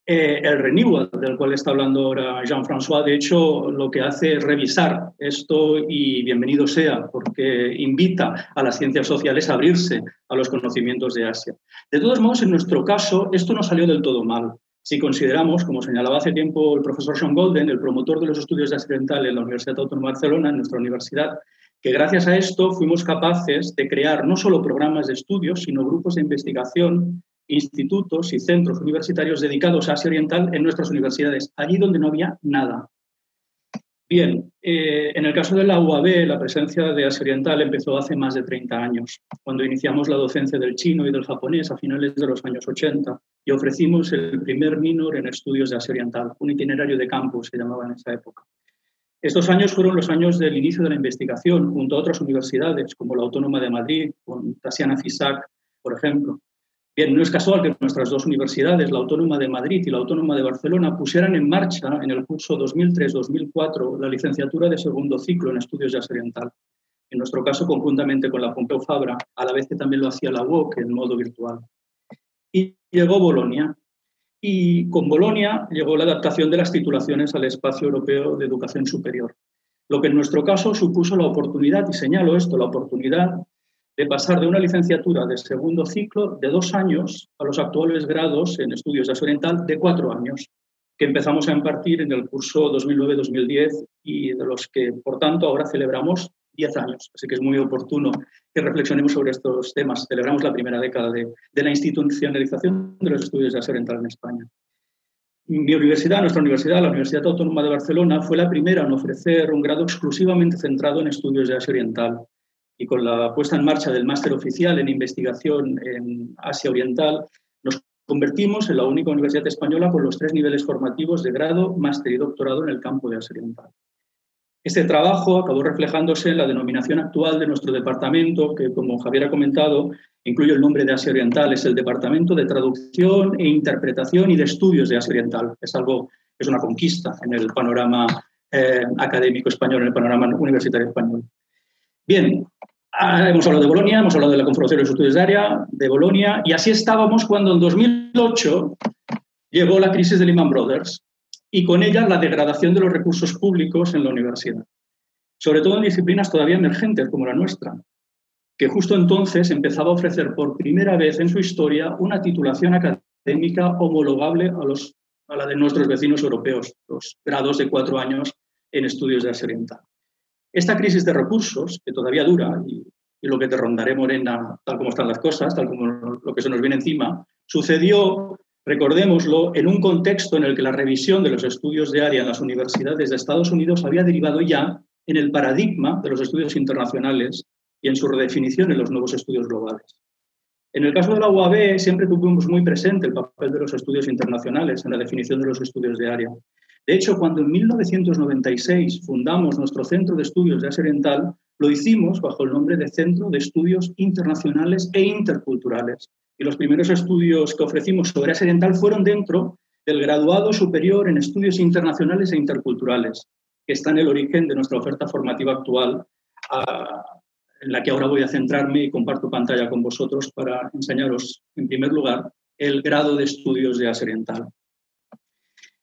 Eh, el renewal del cual está hablando ahora Jean-François, de hecho, lo que hace es revisar esto y bienvenido sea, porque invita a las ciencias sociales a abrirse a los conocimientos de Asia. De todos modos, en nuestro caso, esto no salió del todo mal. Si consideramos, como señalaba hace tiempo el profesor Sean Golden, el promotor de los estudios de Occidental en la Universidad Autónoma de Barcelona, en nuestra universidad, que gracias a esto fuimos capaces de crear no solo programas de estudios, sino grupos de investigación, institutos y centros universitarios dedicados a Asia Oriental en nuestras universidades, allí donde no había nada. Bien, eh, en el caso de la UAB, la presencia de Asia Oriental empezó hace más de 30 años, cuando iniciamos la docencia del chino y del japonés a finales de los años 80 y ofrecimos el primer minor en estudios de Asia Oriental, un itinerario de campus se llamaba en esa época. Estos años fueron los años del inicio de la investigación junto a otras universidades, como la Autónoma de Madrid, con Tasiana Fisac, por ejemplo, Bien, no es casual que nuestras dos universidades, la Autónoma de Madrid y la Autónoma de Barcelona, pusieran en marcha en el curso 2003-2004 la licenciatura de segundo ciclo en estudios Asia Oriental. En nuestro caso, conjuntamente con la Pompeu Fabra, a la vez que también lo hacía la UOC en modo virtual. Y llegó Bolonia. Y con Bolonia llegó la adaptación de las titulaciones al espacio europeo de educación superior. Lo que en nuestro caso supuso la oportunidad, y señalo esto, la oportunidad de pasar de una licenciatura de segundo ciclo de dos años a los actuales grados en estudios de Asia Oriental de cuatro años, que empezamos a impartir en el curso 2009-2010 y de los que, por tanto, ahora celebramos diez años. Así que es muy oportuno que reflexionemos sobre estos temas. Celebramos la primera década de, de la institucionalización de los estudios de Asia Oriental en España. Mi universidad, nuestra universidad, la Universidad Autónoma de Barcelona, fue la primera en ofrecer un grado exclusivamente centrado en estudios de Asia Oriental y con la puesta en marcha del máster oficial en investigación en Asia Oriental, nos convertimos en la única universidad española con los tres niveles formativos de grado, máster y doctorado en el campo de Asia Oriental. Este trabajo acabó reflejándose en la denominación actual de nuestro departamento, que como Javier ha comentado, incluye el nombre de Asia Oriental, es el Departamento de Traducción e Interpretación y de Estudios de Asia Oriental. Es algo, es una conquista en el panorama eh, académico español, en el panorama universitario español. Bien, Ah, hemos hablado de Bolonia, hemos hablado de la Confederación de los Estudios de Área, de Bolonia, y así estábamos cuando en 2008 llegó la crisis de Lehman Brothers y con ella la degradación de los recursos públicos en la universidad, sobre todo en disciplinas todavía emergentes como la nuestra, que justo entonces empezaba a ofrecer por primera vez en su historia una titulación académica homologable a, los, a la de nuestros vecinos europeos, los grados de cuatro años en estudios de Asia. Esta crisis de recursos, que todavía dura, y, lo que te rondaré, Morena, tal como están las cosas, tal como lo que se nos viene encima, sucedió, recordémoslo, en un contexto en el que la revisión de los estudios de área en las universidades de Estados Unidos había derivado ya en el paradigma de los estudios internacionales y en su redefinición en los nuevos estudios globales. En el caso de la UAB siempre tuvimos muy presente el papel de los estudios internacionales en la definición de los estudios de área. De hecho, cuando en 1996 fundamos nuestro Centro de Estudios de Asia Oriental, lo hicimos bajo el nombre de Centro de Estudios Internacionales e Interculturales. Y los primeros estudios que ofrecimos sobre Asia Oriental fueron dentro del graduado superior en estudios internacionales e interculturales, que está en el origen de nuestra oferta formativa actual, en la que ahora voy a centrarme y comparto pantalla con vosotros para enseñaros, en primer lugar, el grado de estudios de Asia Oriental.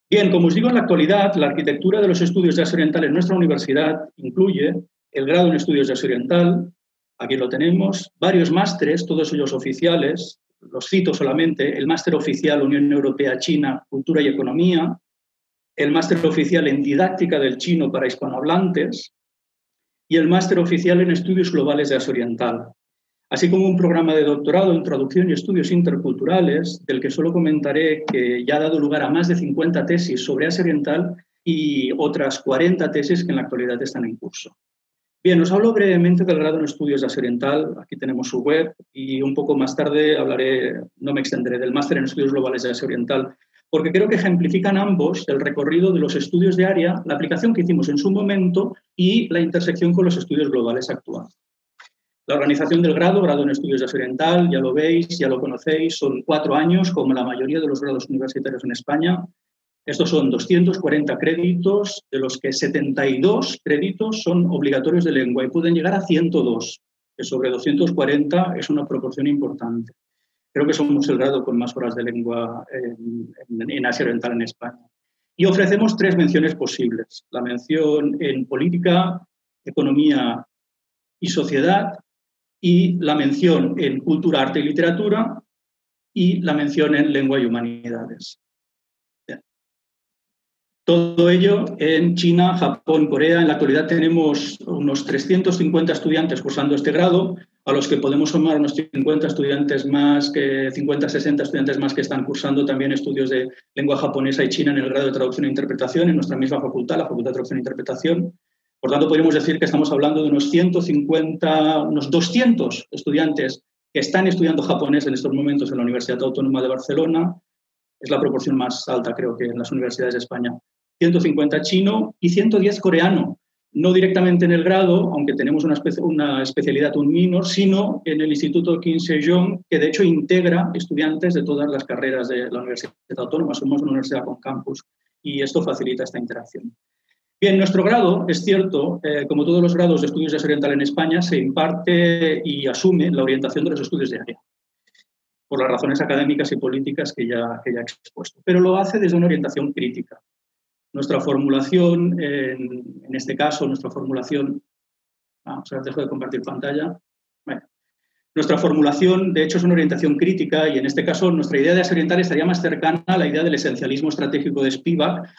Bien, como os digo, en la actualidad, la arquitectura de los estudios de Asia Oriental en nuestra universidad incluye el grado en estudios de Asia Oriental, aquí lo tenemos, varios másteres, todos ellos oficiales, los cito solamente, el máster oficial Unión Europea-China, Cultura y Economía, el máster oficial en Didáctica del Chino para hispanohablantes. Y el máster oficial en Estudios Globales de Asia Oriental, así como un programa de doctorado en Traducción y Estudios Interculturales, del que solo comentaré que ya ha dado lugar a más de 50 tesis sobre Asia Oriental y otras 40 tesis que en la actualidad están en curso. Bien, os hablo brevemente del grado en estudios de Asia Oriental. Aquí tenemos su web y un poco más tarde hablaré, no me extenderé, del máster en estudios globales de Asia Oriental, porque creo que ejemplifican ambos el recorrido de los estudios de área, la aplicación que hicimos en su momento y la intersección con los estudios globales actuales. La organización del grado, grado en estudios de Asia Oriental, ya lo veis, ya lo conocéis, son cuatro años, como la mayoría de los grados universitarios en España. Estos son 240 créditos, de los que 72 créditos son obligatorios de lengua y pueden llegar a 102, que sobre 240 es una proporción importante. Creo que somos el grado con más horas de lengua en, Asia Oriental en España. Y ofrecemos tres menciones posibles. La mención en política, economía y sociedad y la mención en cultura, arte y literatura y la mención en lengua y humanidades. Todo ello en China, Japón, Corea. En la actualidad tenemos unos 350 estudiantes cursando este grado, a los que podemos sumar unos 50 estudiantes más, que 50, 60 estudiantes más que están cursando también estudios de lengua japonesa y china en el grado de traducción e interpretación en nuestra misma facultad, la Facultad de Traducción e Interpretación. Por tanto, podríamos decir que estamos hablando de unos 150, unos 200 estudiantes que están estudiando japonés en estos momentos en la Universidad Autónoma de Barcelona. Es la proporción más alta, creo que, en las universidades de España. 150 chino y 110 coreano. No directamente en el grado, aunque tenemos una, especialidad, un minor, sino en el Instituto Kim Sejong, que de hecho integra estudiantes de todas las carreras de la Universidad Autónoma. Somos una universidad con campus y esto facilita esta interacción. Bien, nuestro grado, es cierto, eh, como todos los grados de estudios de oriental en España, se imparte y asume la orientación de los estudios de área, por las razones académicas y políticas que ya, que ya he expuesto, pero lo hace desde una orientación crítica. Nuestra formulación, en, este caso, nuestra formulación, vamos a dejo de compartir pantalla. nuestra formulación, de hecho, es una orientación crítica y en este caso nuestra idea de oriental estaría más cercana a la idea del esencialismo estratégico de Spivak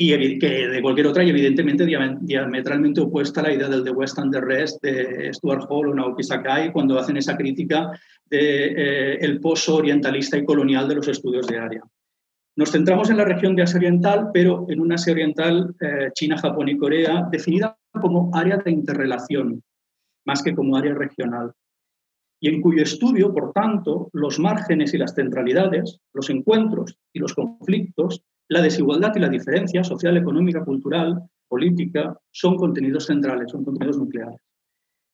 y que de cualquier otra y evidentemente diametralmente opuesta a la idea del The West and the Rest de Stuart Hall o Naoki Sakai cuando hacen esa crítica del de, eh, el pozo orientalista y colonial de los estudios de área. Nos centramos en la región de Asia Oriental, pero en una Asia Oriental, eh, China, Japón y Corea, definida como área de interrelación, más que como área regional. Y en cuyo estudio, por tanto, los márgenes y las centralidades, los encuentros y los conflictos, la desigualdad y la diferencia social, económica, cultural, política, son contenidos centrales, son contenidos nucleares.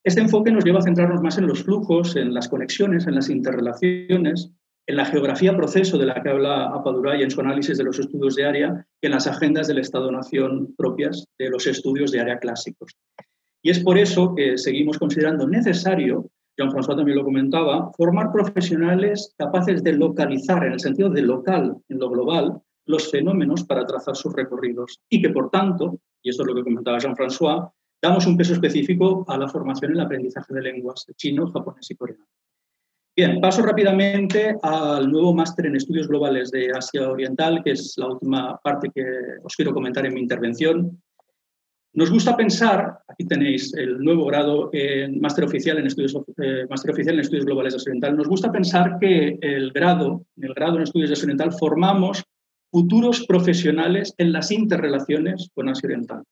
Este enfoque nos lleva a centrarnos más en los flujos, en las conexiones, en las interrelaciones, en la geografía proceso de la que habla Apaduray en su análisis de los estudios de área que en las agendas del Estado-Nación propias de los estudios de área clásicos. Y es por eso que seguimos considerando necesario, Jean-François también lo comentaba, formar profesionales capaces de localizar, en el sentido de local, en lo global, los fenómenos para trazar sus recorridos y que, por tanto, y esto es lo que comentaba Jean-François, damos un peso específico a la formación en el aprendizaje de lenguas chino, japonés y coreano. Bien, paso rápidamente al nuevo máster en estudios globales de Asia Oriental, que es la última parte que os quiero comentar en mi intervención. Nos gusta pensar, aquí tenéis el nuevo grado en máster oficial en estudios, eh, máster oficial en estudios globales de Asia Oriental, nos gusta pensar que el grado, el grado en estudios de Asia Oriental formamos futuros profesionales en las interrelaciones con Asia Oriental.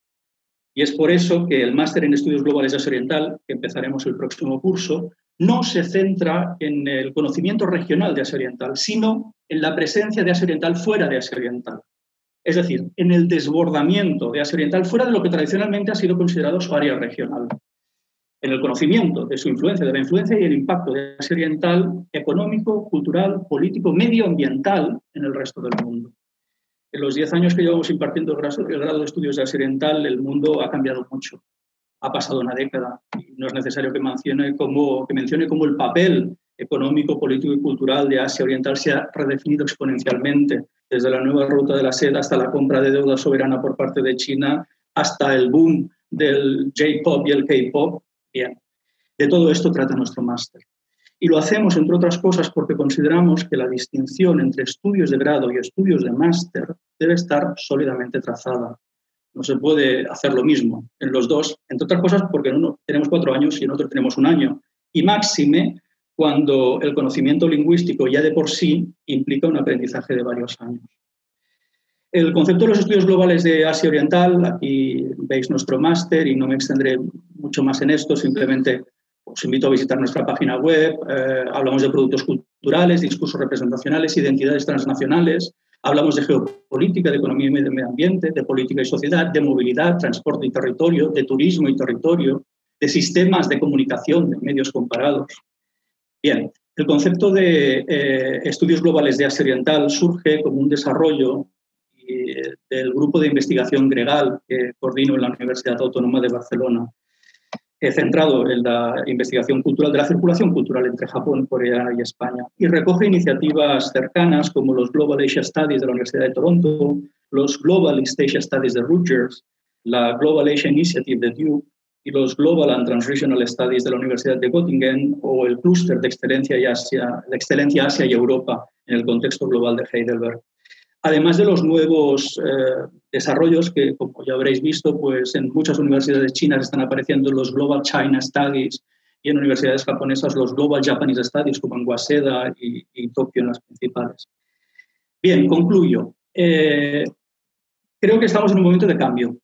Y es por eso que el máster en estudios globales de Asia Oriental, que empezaremos el próximo curso, no se centra en el conocimiento regional de Asia Oriental, sino en la presencia de Asia Oriental fuera de Asia Oriental. Es decir, en el desbordamiento de Asia Oriental fuera de lo que tradicionalmente ha sido considerado su área regional. En el conocimiento de su influencia, de la influencia y el impacto de Asia Oriental económico, cultural, político, medioambiental en el resto del mundo. En los diez años que llevamos impartiendo el grado de estudios de Asia Oriental, el mundo ha cambiado mucho. Ha pasado una década y no es necesario que mencione cómo, que mencione cómo el papel económico, político y cultural de Asia Oriental se ha redefinido exponencialmente, desde la nueva ruta de la seda hasta la compra de deuda soberana por parte de China, hasta el boom del J-pop y el K-pop. Bien, de todo esto trata nuestro máster. Y lo hacemos, entre otras cosas, porque consideramos que la distinción entre estudios de grado y estudios de máster debe estar sólidamente trazada. No se puede hacer lo mismo en los dos, entre otras cosas porque en uno tenemos cuatro años y en otro tenemos un año. Y máxime cuando el conocimiento lingüístico ya de por sí implica un aprendizaje de varios años. El concepto de los estudios globales de Asia Oriental, aquí veis nuestro máster y no me extendré mucho más en esto, simplemente os invito a visitar nuestra página web. Eh, hablamos de productos culturales, discursos representacionales, identidades transnacionales. Hablamos de geopolítica, de economía y medio ambiente, de política y sociedad, de movilidad, transporte y territorio, de turismo y territorio, de sistemas de comunicación, de medios comparados. Bien, el concepto de eh, estudios globales de Asia Oriental surge como un desarrollo eh, del grupo de investigación Gregal que coordino en la Universidad Autónoma de Barcelona centrado en la investigación cultural de la circulación cultural entre Japón, Corea y España. Y recoge iniciativas cercanas como los Global Asia Studies de la Universidad de Toronto, los Global East Asia Studies de Rutgers, la Global Asia Initiative de Duke y los Global and Transregional Studies de la Universidad de Göttingen o el Clúster de Excelencia, Asia, de Excelencia Asia y Europa en el contexto global de Heidelberg además de los nuevos eh, desarrollos que, como ya habréis visto, pues en muchas universidades chinas están apareciendo los Global China Studies y en universidades japonesas los Global Japanese Studies, como en Waseda y, Tokio, en las principales. Bien, concluyo. Eh, creo que estamos en un momento de cambio,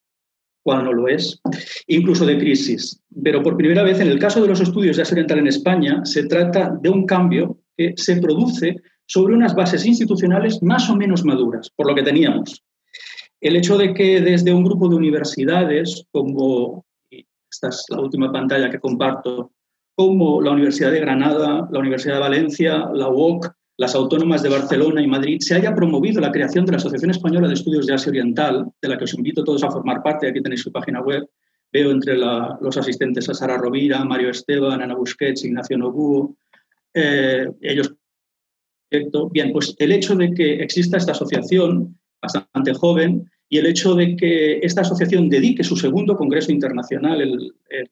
cuando no lo es, incluso de crisis. Pero por primera vez, en el caso de los estudios de Asia en España, se trata de un cambio que se produce sobre unas bases institucionales más o menos maduras, por lo que teníamos. El hecho de que desde un grupo de universidades, como, esta es la última pantalla que comparto, como la Universidad de Granada, la Universidad de Valencia, la UOC, las autónomas de Barcelona y Madrid, se haya promovido la creación de la Asociación Española de Estudios de Asia Oriental, de la que os invito a todos a formar parte, aquí tenéis su página web. Veo entre los asistentes a Sara Rovira, Mario Esteban, Ana Busquets, Ignacio Noguo. Eh, ellos Bien, pues el hecho de que exista esta asociación bastante joven y el hecho de que esta asociación dedique su segundo Congreso Internacional en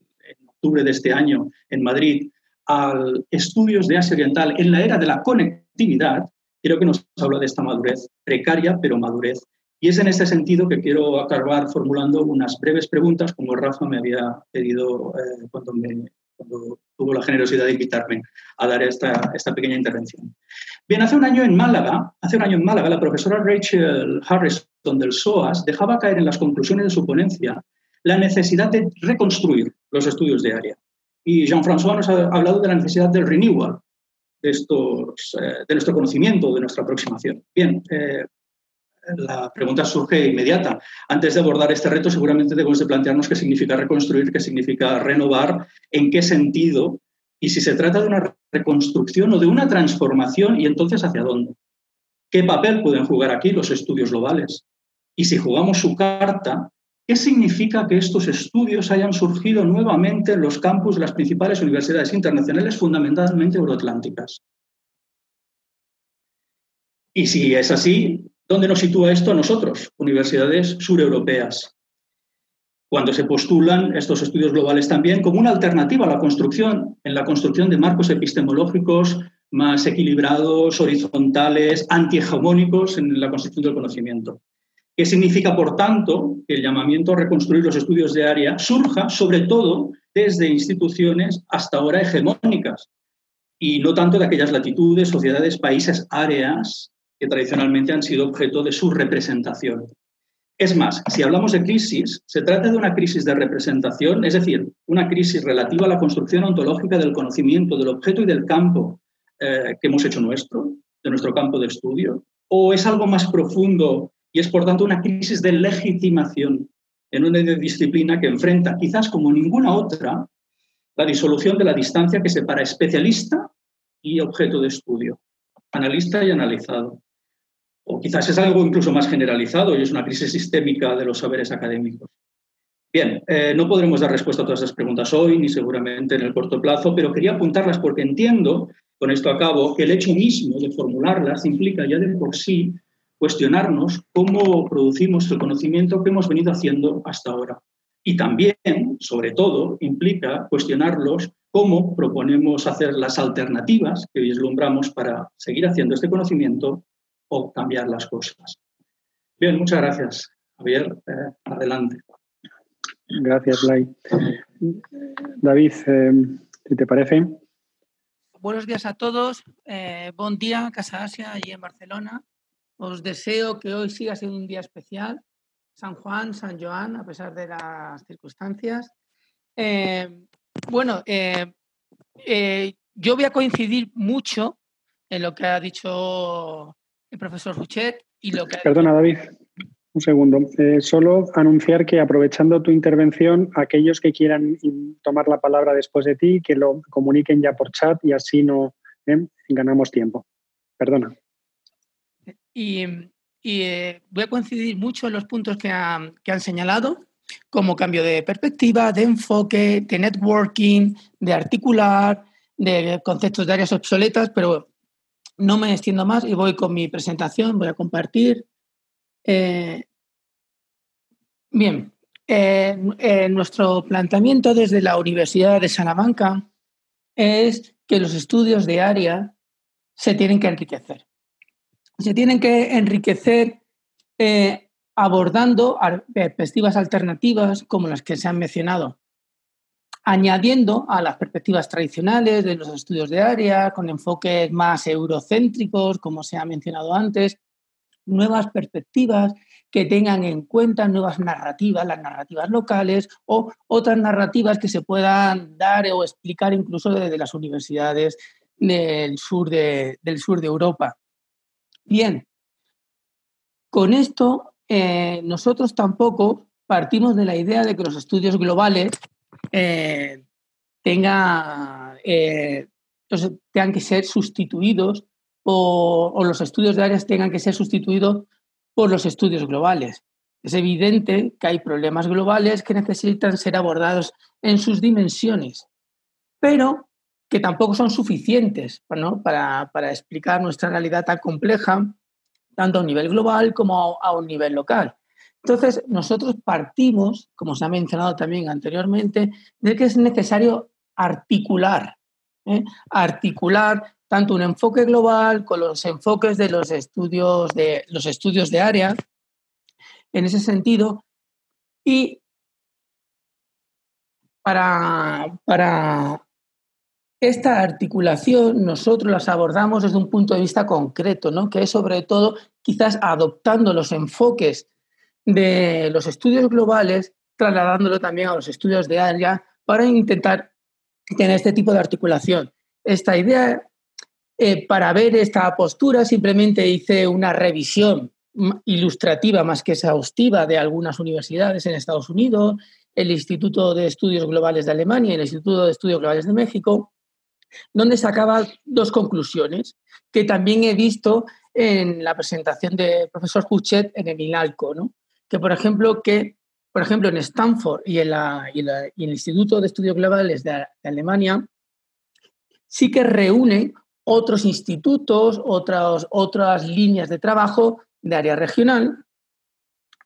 octubre de este año en Madrid al estudios de Asia Oriental en la era de la conectividad, creo que nos habla de esta madurez, precaria pero madurez. Y es en este sentido que quiero acabar formulando unas breves preguntas, como Rafa me había pedido eh, cuando me, cuando tuvo la generosidad de invitarme a dar esta, esta pequeña intervención. Bien, hace un año en Málaga, hace un año en Málaga, la profesora Rachel Harrison del SOAS dejaba caer en las conclusiones de su ponencia la necesidad de reconstruir los estudios de área. Y Jean-François nos ha hablado de la necesidad del renewal de, estos, eh, de nuestro conocimiento, de nuestra aproximación. Bien, eh, la pregunta surge inmediata. Antes de abordar este reto, seguramente debemos de plantearnos qué significa reconstruir, qué significa renovar, en qué sentido y si se trata de una reconstrucción o de una transformación y entonces hacia dónde. ¿Qué papel pueden jugar aquí los estudios globales? Y si jugamos su carta, ¿qué significa que estos estudios hayan surgido nuevamente en los campus de las principales universidades internacionales, fundamentalmente euroatlánticas? Y si es así, ¿Dónde nos sitúa esto a nosotros, universidades sureuropeas? Cuando se postulan estos estudios globales también como una alternativa a la construcción, en la construcción de marcos epistemológicos más equilibrados, horizontales, antihegemónicos en la construcción del conocimiento. ¿Qué significa, por tanto, que el llamamiento a reconstruir los estudios de área surja sobre todo desde instituciones hasta ahora hegemónicas y no tanto de aquellas latitudes, sociedades, países, áreas que tradicionalmente han sido objeto de su representación. Es más, si hablamos de crisis, se trata de una crisis de representación, es decir, una crisis relativa a la construcción ontológica del conocimiento, del objeto y del campo eh, que hemos hecho nuestro, de nuestro campo de estudio, o es algo más profundo y es por tanto una crisis de legitimación en una disciplina que enfrenta, quizás como ninguna otra, la disolución de la distancia que separa especialista y objeto de estudio, analista y analizado. O quizás es algo incluso más generalizado y es una crisis sistémica de los saberes académicos. Bien, eh, no podremos dar respuesta a todas esas preguntas hoy, ni seguramente en el corto plazo, pero quería apuntarlas porque entiendo, con esto acabo, que el hecho mismo de formularlas implica ya de por sí cuestionarnos cómo producimos el conocimiento que hemos venido haciendo hasta ahora. Y también, sobre todo, implica cuestionarlos cómo proponemos hacer las alternativas que vislumbramos para seguir haciendo este conocimiento o cambiar las cosas. Bien, muchas gracias. Javier, eh, adelante. Gracias, Lai. David, eh, si te parece. Buenos días a todos. Eh, buen día, Casa Asia, allí en Barcelona. Os deseo que hoy siga siendo un día especial. San Juan, San Joan, a pesar de las circunstancias. Eh, bueno, eh, eh, yo voy a coincidir mucho en lo que ha dicho el profesor Huchet y lo que... Perdona, David. Un segundo. solo anunciar que aprovechando tu intervención, aquellos que quieran tomar la palabra después de ti, que lo comuniquen ya por chat y así no ganamos tiempo. Perdona. Y, eh, voy a coincidir mucho en los puntos que, han señalado, como cambio de perspectiva, de enfoque, de networking, de articular, de conceptos de áreas obsoletas, pero no me extiendo más y voy con mi presentación, voy a compartir. Eh, bien, nuestro planteamiento desde la Universidad de Salamanca es que los estudios de área se tienen que enriquecer se tienen que enriquecer eh, abordando perspectivas alternativas como las que se han mencionado, añadiendo a las perspectivas tradicionales de los estudios de área, con enfoques más eurocéntricos, como se ha mencionado antes, nuevas perspectivas que tengan en cuenta nuevas narrativas, las narrativas locales o otras narrativas que se puedan dar o explicar incluso desde las universidades del sur de, del sur de Europa. Bien, con esto eh, nosotros tampoco partimos de la idea de que los estudios globales eh, eh, tengan que ser sustituidos o, los estudios de áreas tengan que ser sustituidos por los estudios globales. Es evidente que hay problemas globales que necesitan ser abordados en sus dimensiones, pero que tampoco son suficientes para, explicar nuestra realidad tan compleja, tanto a nivel global como a, un nivel local. Entonces, nosotros partimos, como se ha mencionado también anteriormente, de que es necesario articular, ¿eh? articular tanto un enfoque global con los enfoques de los estudios de, los estudios de área, en ese sentido, y para, para esta articulación nosotros las abordamos desde un punto de vista concreto, ¿no? que es sobre todo quizás adoptando los enfoques de los estudios globales, trasladándolo también a los estudios de área para intentar tener este tipo de articulación. Esta idea, eh, para ver esta postura, simplemente hice una revisión ilustrativa más que exhaustiva de algunas universidades en Estados Unidos, el Instituto de Estudios Globales de Alemania y el Instituto de Estudios Globales de México, donde sacaba dos conclusiones que también he visto en la presentación del profesor Huchet en el INALCO, ¿no? Que por ejemplo que por ejemplo en Stanford y en, el Instituto de Estudios Globales de, Alemania sí que reúnen otros institutos, otras, otras líneas de trabajo de área regional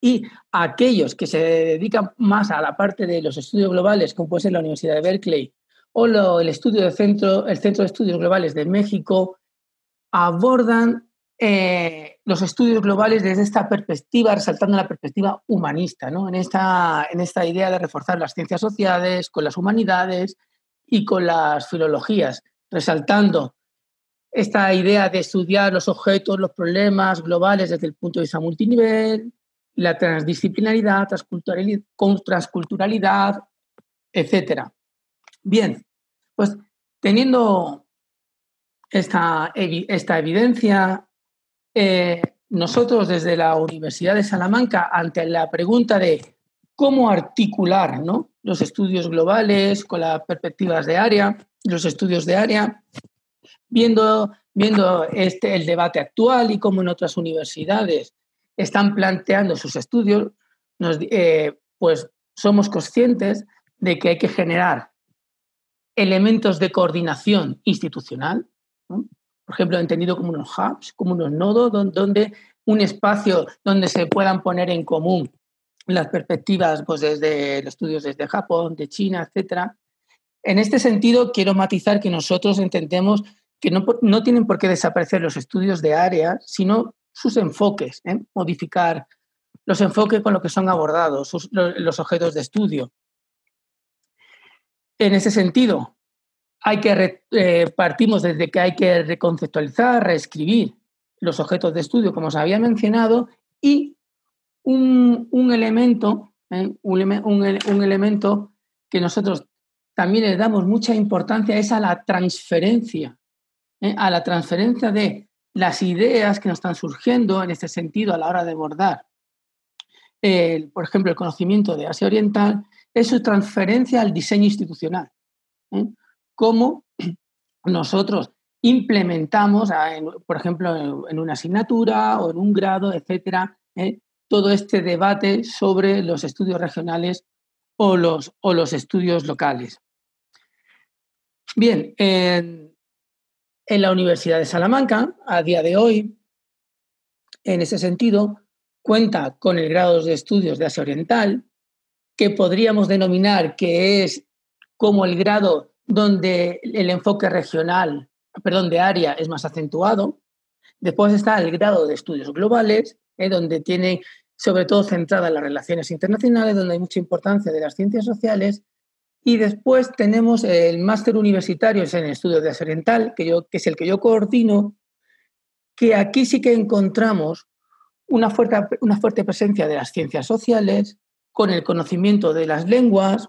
y aquellos que se dedican más a la parte de los estudios globales, como puede ser la Universidad de Berkeley o el estudio del centro, el Centro de Estudios Globales de México abordan eh, los estudios globales desde esta perspectiva, resaltando la perspectiva humanista, ¿no? en, esta, en esta idea de reforzar las ciencias sociales con las humanidades y con las filologías, resaltando esta idea de estudiar los objetos, los problemas globales desde el punto de vista multinivel, la transdisciplinaridad, transculturalidad, etc. Bien, pues teniendo esta, esta evidencia, eh, nosotros desde la Universidad de Salamanca, ante la pregunta de cómo articular los estudios globales con las perspectivas de área, los estudios de área, viendo, viendo este, el debate actual y cómo en otras universidades están planteando sus estudios, eh, pues somos conscientes de que hay que generar elementos de coordinación institucional, por ejemplo, entendido como unos hubs, como unos nodos, donde, un espacio donde se puedan poner en común las perspectivas pues, desde estudios desde Japón, de China, etc. En este sentido, quiero matizar que nosotros entendemos que no, no tienen por qué desaparecer los estudios de área, sino sus enfoques, ¿eh? modificar los enfoques con los que son abordados, los objetos de estudio. En ese sentido, hay que eh, partimos desde que hay que reconceptualizar, reescribir los objetos de estudio, como os había mencionado, y un, elemento, ¿eh? un, elemento que nosotros también le damos mucha importancia es a la transferencia, a la transferencia de las ideas que nos están surgiendo en este sentido a la hora de abordar, por ejemplo, el conocimiento de Asia Oriental, es su transferencia al diseño institucional. ¿eh? Cómo nosotros implementamos, por ejemplo, en una asignatura o en un grado, etcétera, ¿eh? todo este debate sobre los estudios regionales o los, o los estudios locales. Bien, en, en la Universidad de Salamanca, a día de hoy, en ese sentido, cuenta con el grado de estudios de Asia Oriental, que podríamos denominar que es como el grado donde el enfoque regional, perdón, de área es más acentuado. Después está el grado de estudios globales, eh, donde tiene sobre todo centrada en las relaciones internacionales, donde hay mucha importancia de las ciencias sociales, y después tenemos el máster universitario en estudios de Asia Oriental, que, yo, que es el que yo coordino, que aquí sí que encontramos una fuerte, una fuerte presencia de las ciencias sociales, con el conocimiento de las lenguas,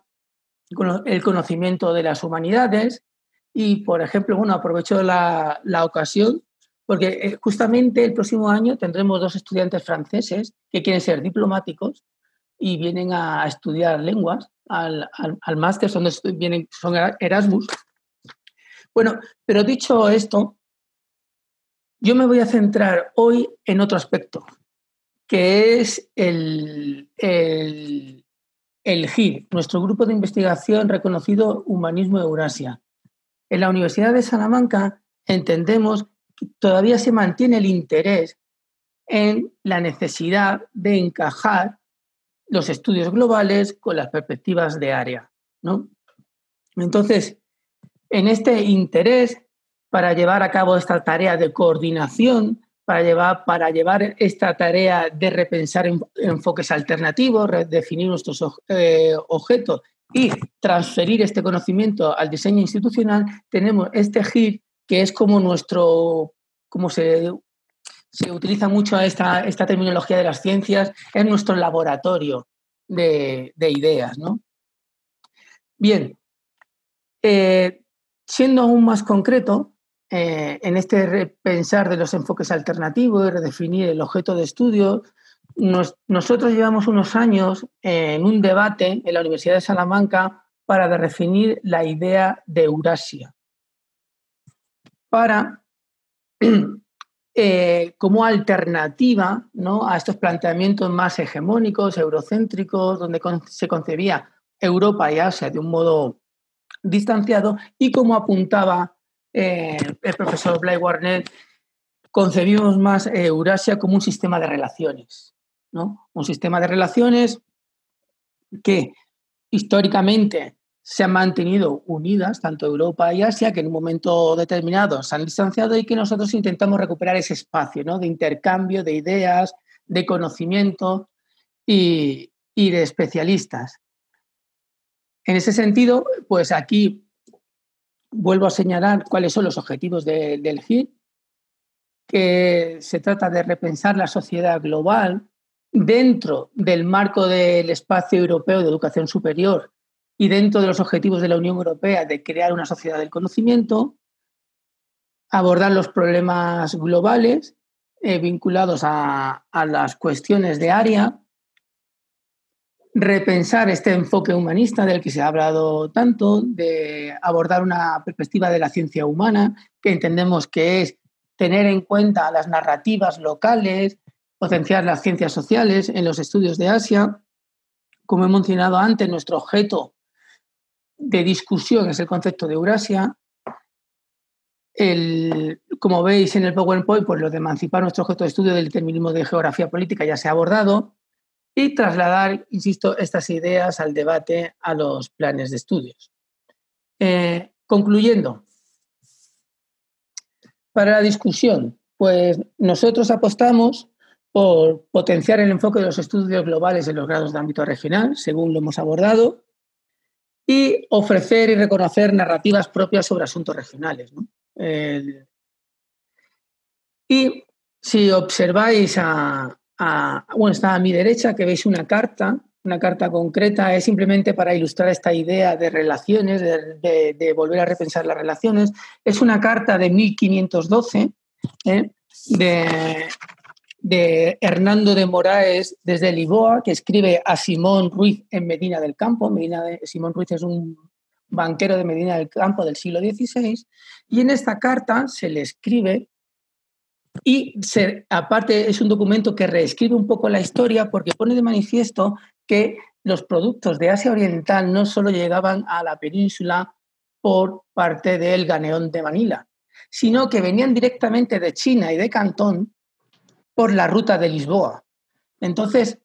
el conocimiento de las humanidades, y, por ejemplo, bueno, aprovecho la, la ocasión porque eh, justamente el próximo año tendremos dos estudiantes franceses que quieren ser diplomáticos y vienen a estudiar lenguas al, máster, son, vienen, son Erasmus. Bueno, pero dicho esto, yo me voy a centrar hoy en otro aspecto, que es el, el, el GIR, nuestro grupo de investigación reconocido Humanismo Eurasia. En la Universidad de Salamanca entendemos que todavía se mantiene el interés en la necesidad de encajar los estudios globales con las perspectivas de área. ¿no? Entonces, en este interés para llevar a cabo esta tarea de coordinación, para llevar, para llevar esta tarea de repensar enfoques alternativos, redefinir nuestros eh, objetos y transferir este conocimiento al diseño institucional, tenemos este GIR que es como nuestro, como se se utiliza mucho esta, esta terminología de las ciencias en nuestro laboratorio de, ideas. ¿no? Bien, eh, siendo aún más concreto, eh, en este repensar de los enfoques alternativos y redefinir el objeto de estudio, nosotros llevamos unos años en un debate en la Universidad de Salamanca para definir la idea de Eurasia, para [CLEARS THROAT] Eh, como alternativa ¿no? a estos planteamientos más hegemónicos, eurocéntricos, donde se concebía Europa y Asia de un modo distanciado y como apuntaba eh, el profesor Blake Warner, concebimos más Eurasia como un sistema de relaciones, ¿no? un sistema de relaciones que históricamente se han mantenido unidas, tanto Europa y Asia, que en un momento determinado se han distanciado y que nosotros intentamos recuperar ese espacio ¿no? de intercambio de ideas, de conocimiento y, de especialistas. En ese sentido, pues aquí vuelvo a señalar cuáles son los objetivos del GIR, que se trata de repensar la sociedad global dentro del marco del espacio europeo de educación superior y dentro de los objetivos de la Unión Europea de crear una sociedad del conocimiento, abordar los problemas globales eh, vinculados a, las cuestiones de área, repensar este enfoque humanista del que se ha hablado tanto, de abordar una perspectiva de la ciencia humana, que entendemos que es tener en cuenta las narrativas locales, potenciar las ciencias sociales en los estudios de Asia. Como he mencionado antes, nuestro objeto de discusión es el concepto de Eurasia. El, como veis en el PowerPoint, pues lo de emancipar nuestro objeto de estudio del determinismo de geografía política ya se ha abordado y trasladar, insisto, estas ideas al debate a los planes de estudios. Eh, concluyendo, para la discusión, pues nosotros apostamos por potenciar el enfoque de los estudios globales en los grados de ámbito regional, según lo hemos abordado, y ofrecer y reconocer narrativas propias sobre asuntos regionales. y si observáis a, bueno, está a mi derecha, que veis una carta, una carta concreta, es simplemente para ilustrar esta idea de relaciones, de, volver a repensar las relaciones. Es una carta de 1512 ¿eh? de, de, Hernando de Moraes desde Lisboa, que escribe a Simón Ruiz en Medina del Campo. Medina de, Simón Ruiz es un banquero de Medina del Campo del siglo XVI, y en esta carta se le escribe y aparte es un documento que reescribe un poco la historia porque pone de manifiesto que los productos de Asia Oriental no solo llegaban a la península por parte del ganeón de Manila, sino que venían directamente de China y de Cantón por la ruta de Lisboa. Entonces,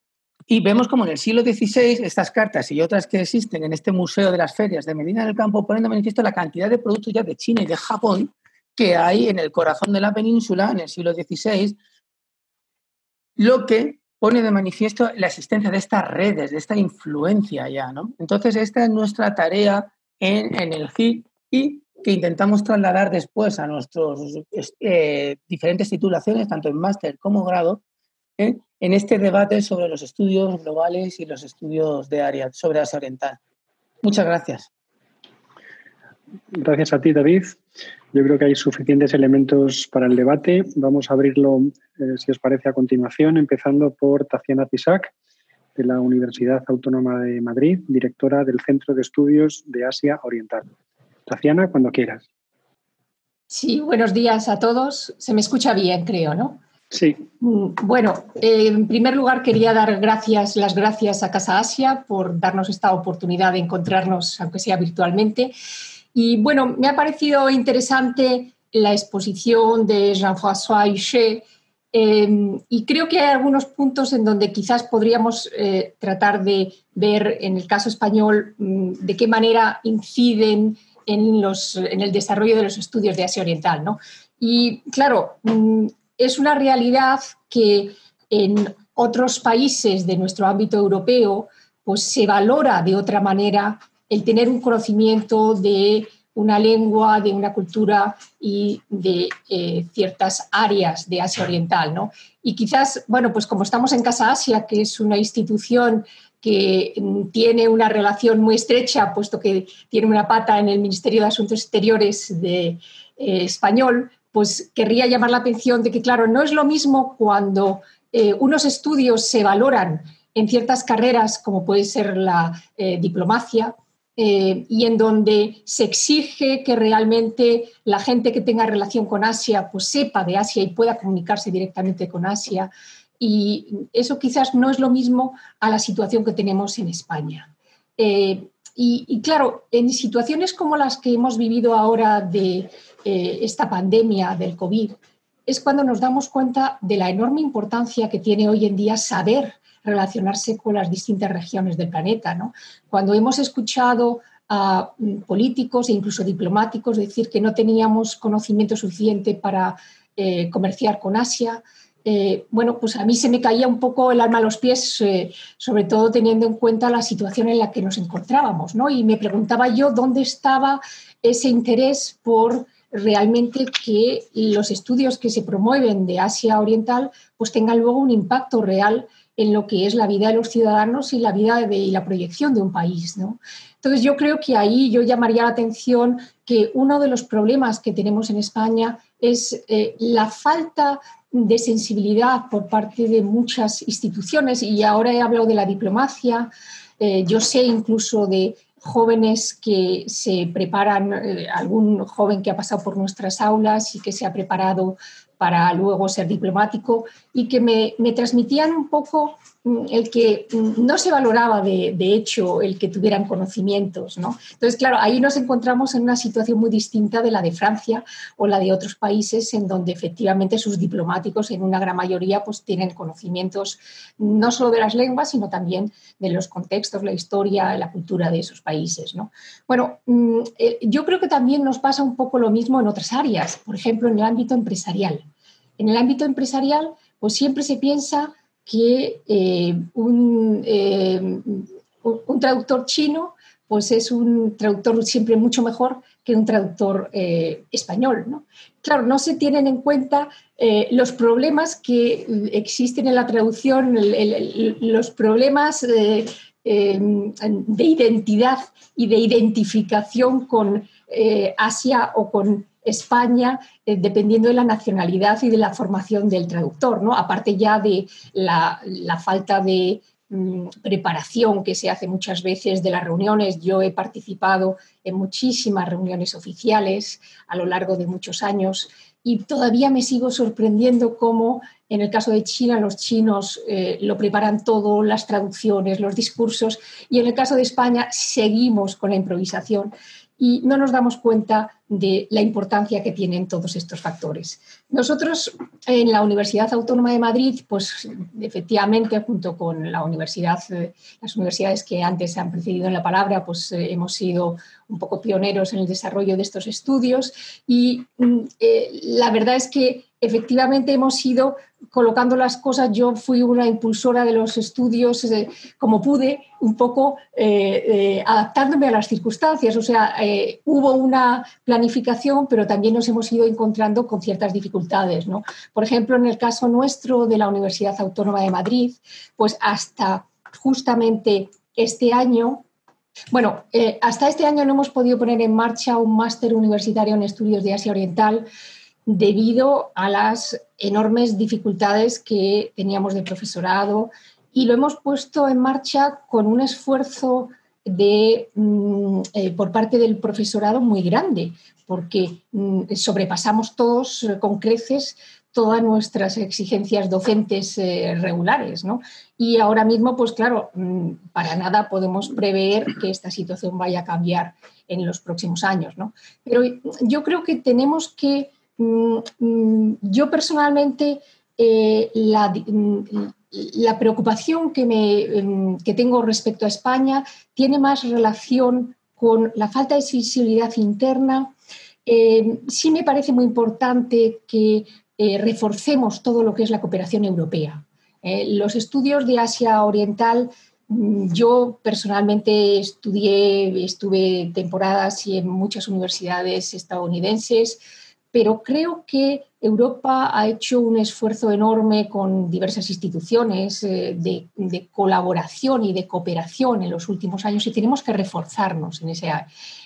y vemos como en el siglo XVI estas cartas y otras que existen en este Museo de las Ferias de Medina del Campo ponen de manifiesto la cantidad de productos ya de China y de Japón que hay en el corazón de la península en el siglo XVI, lo que pone de manifiesto la existencia de estas redes, de esta influencia ya, ¿no? Entonces, esta es nuestra tarea en, el HIC y que intentamos trasladar después a nuestras eh, diferentes titulaciones, tanto en máster como grado, ¿eh? en este debate sobre los estudios globales y los estudios de área, sobre Asia Oriental. Muchas gracias. Gracias a ti, David. Yo creo que hay suficientes elementos para el debate. Vamos a abrirlo, eh, si os parece, a continuación, empezando por Taciana Tisac, de la Universidad Autónoma de Madrid, directora del Centro de Estudios de Asia Oriental. Taciana, cuando quieras. Sí, buenos días a todos. Se me escucha bien, creo, ¿no? Sí. Mm, bueno, eh, en primer lugar quería dar gracias, las gracias a Casa Asia por darnos esta oportunidad de encontrarnos, aunque sea virtualmente, y bueno, me ha parecido interesante la exposición de Jean-François Huchet em, y creo que hay algunos puntos en donde quizás podríamos eh, tratar de ver en el caso español mm, de qué manera inciden en, los, en, el desarrollo de los estudios de Asia Oriental. ¿no? Y claro, mm, es una realidad que en otros países de nuestro ámbito europeo pues se valora de otra manera el tener un conocimiento de una lengua, de una cultura y de eh, ciertas áreas de Asia Oriental. ¿no? Y quizás, bueno, pues como estamos en Casa Asia, que es una institución que mm, tiene una relación muy estrecha, puesto que tiene una pata en el Ministerio de Asuntos Exteriores de, eh, español, pues querría llamar la atención de que, claro, no es lo mismo cuando eh, unos estudios se valoran en ciertas carreras, como puede ser la diplomacia, eh, y en donde se exige que realmente la gente que tenga relación con Asia pues sepa de Asia y pueda comunicarse directamente con Asia. Y eso quizás no es lo mismo a la situación que tenemos en España. Eh, y, claro, en situaciones como las que hemos vivido ahora de eh, esta pandemia del COVID, es cuando nos damos cuenta de la enorme importancia que tiene hoy en día saber relacionarse con las distintas regiones del planeta. ¿no? Cuando hemos escuchado a mm, políticos e incluso diplomáticos decir que no teníamos conocimiento suficiente para eh, comerciar con Asia, eh, bueno, pues a mí se me caía un poco el alma a los pies, eh, sobre todo teniendo en cuenta la situación en la que nos encontrábamos, ¿no? Y me preguntaba yo dónde estaba ese interés por realmente que los estudios que se promueven de Asia Oriental pues tengan luego un impacto real en lo que es la vida de los ciudadanos y la vida y la proyección de un país. Entonces yo creo que ahí yo llamaría la atención que uno de los problemas que tenemos en España es eh, la falta de sensibilidad por parte de muchas instituciones y ahora he hablado de la diplomacia, eh, yo sé incluso de jóvenes que se preparan, eh, algún joven que ha pasado por nuestras aulas y que se ha preparado para luego ser diplomático y que me, me transmitían un poco el que mm, no se valoraba de, hecho el que tuvieran conocimientos. ¿no? Entonces, claro, ahí nos encontramos en una situación muy distinta de la de Francia o la de otros países en donde efectivamente sus diplomáticos en una gran mayoría pues tienen conocimientos no solo de las lenguas, sino también de los contextos, la historia, la cultura de esos países. ¿no? Bueno, mm, eh, yo creo que también nos pasa un poco lo mismo en otras áreas, por ejemplo, en el ámbito empresarial. En el ámbito empresarial, pues siempre se piensa que eh, un, eh, un, traductor chino pues es un traductor siempre mucho mejor que un traductor eh, español. ¿no? Claro, no se tienen en cuenta los problemas que existen en la traducción, los problemas de identidad y de identificación con Asia o con España, eh, dependiendo de la nacionalidad y de la formación del traductor, ¿no? aparte ya de la, falta de mm, preparación que se hace muchas veces de las reuniones. Yo he participado en muchísimas reuniones oficiales a lo largo de muchos años y todavía me sigo sorprendiendo cómo en el caso de China los chinos eh, lo preparan todo, las traducciones, los discursos, y en el caso de España seguimos con la improvisación y no nos damos cuenta de la importancia que tienen todos estos factores. Nosotros en la Universidad Autónoma de Madrid, pues efectivamente, junto con la universidad, eh, las universidades que antes han precedido en la palabra, pues eh, hemos sido un poco pioneros en el desarrollo de estos estudios y mm, eh, la verdad es que efectivamente hemos ido colocando las cosas. Yo fui una impulsora de los estudios como pude, un poco adaptándome a las circunstancias. O sea, hubo una planificación, pero también nos hemos ido encontrando con ciertas dificultades. ¿no? Por ejemplo, en el caso nuestro de la Universidad Autónoma de Madrid, pues hasta justamente este año bueno, hasta este año no hemos podido poner en marcha un máster universitario en estudios de Asia Oriental debido a las enormes dificultades que teníamos de profesorado y lo hemos puesto en marcha con un esfuerzo de, mm, eh, por parte del profesorado muy grande, porque mm, sobrepasamos todos eh, con creces todas nuestras exigencias docentes eh, regulares. ¿no? Y ahora mismo, pues claro, mm, para nada podemos prever que esta situación vaya a cambiar en los próximos años. ¿no? Pero yo creo que tenemos que yo personalmente la, preocupación que, me, que tengo respecto a España tiene más relación con la falta de sensibilidad interna. Eh, sí me parece muy importante que eh, reforcemos todo lo que es la cooperación europea. los estudios de Asia Oriental, yo personalmente estudié, estuve temporadas y en muchas universidades estadounidenses, pero creo que Europa ha hecho un esfuerzo enorme con diversas instituciones eh, de, colaboración y de cooperación en los últimos años y tenemos que reforzarnos en ese,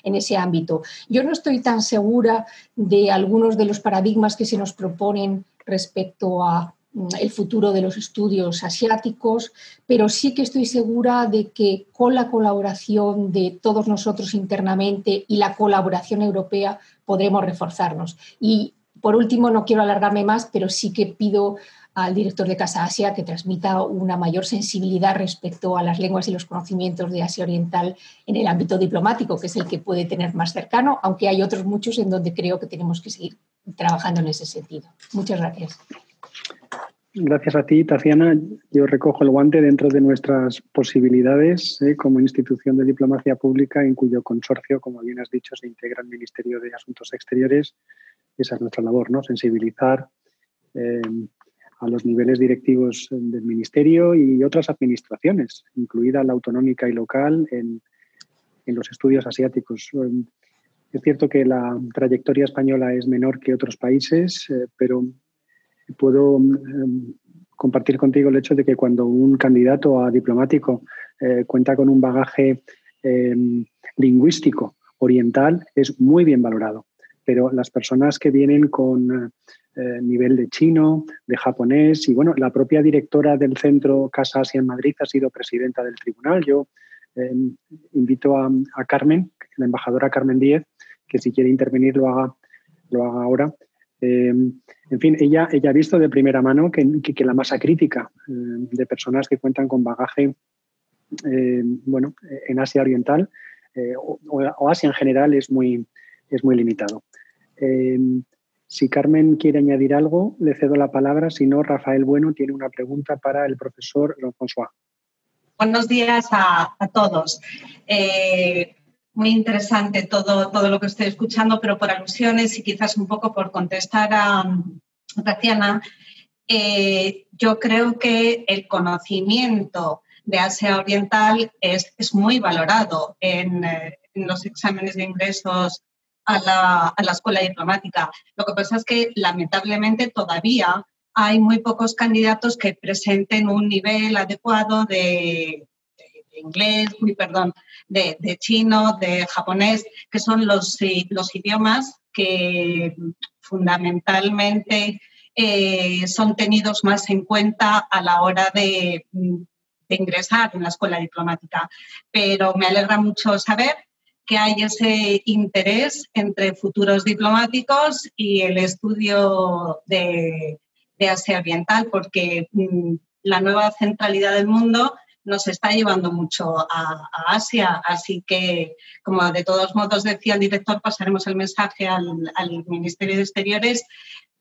en ese ámbito. Yo no estoy tan segura de algunos de los paradigmas que se nos proponen respecto a mm, el futuro de los estudios asiáticos, pero sí que estoy segura de que con la colaboración de todos nosotros internamente y la colaboración europea podremos reforzarnos. Y por último, no quiero alargarme más, pero sí que pido al director de Casa Asia que transmita una mayor sensibilidad respecto a las lenguas y los conocimientos de Asia Oriental en el ámbito diplomático, que es el que puede tener más cercano, aunque hay otros muchos en donde creo que tenemos que seguir trabajando en ese sentido. Muchas gracias. Gracias a ti, Tatiana. Yo recojo el guante dentro de nuestras posibilidades ¿eh? como institución de diplomacia pública en cuyo consorcio, como bien has dicho, se integra el Ministerio de Asuntos Exteriores. Esa es nuestra labor, ¿no? Sensibilizar eh, a los niveles directivos del Ministerio y otras administraciones, incluida la autonómica y local, en, en los estudios asiáticos. Es cierto que la trayectoria española es menor que otros países, eh, pero puedo em, compartir contigo el hecho de que cuando un candidato a diplomático eh, cuenta con un bagaje em, lingüístico oriental, es muy bien valorado. Pero las personas que vienen con eh, nivel de chino, de japonés, y bueno, la propia directora del centro Casa Asia en Madrid ha sido presidenta del tribunal. Yo em, invito a, Carmen, la embajadora Carmen Díez, que si quiere intervenir lo haga, lo haga ahora. Em, en fin, ella, ha visto de primera mano que, la masa crítica em, de personas que cuentan con bagaje bueno, en Asia Oriental eh, o, Asia en general es muy, es muy limitado. Si Carmen quiere añadir algo, le cedo la palabra. Si no, Rafael Bueno tiene una pregunta para el profesor François. Buenos días a, todos. Eh, muy interesante todo, todo lo que estoy escuchando, pero por alusiones y quizás un poco por contestar a, Tatiana, eh, yo creo que el conocimiento de Asia Oriental es, muy valorado en, eh, en los exámenes de ingresos a la, escuela diplomática. Lo que pasa es que lamentablemente todavía hay muy pocos candidatos que presenten un nivel adecuado de, inglés, muy perdón, de, chino, de japonés, que son los, los idiomas que fundamentalmente eh, son tenidos más en cuenta a la hora de, de ingresar en la escuela diplomática. Pero me alegra mucho saber que hay ese interés entre futuros diplomáticos y el estudio de, Asia Oriental, porque mm, la nueva centralidad del mundo nos está llevando mucho a, Asia. Así que, como de todos modos decía el director, pasaremos el mensaje al, al Ministerio de Exteriores,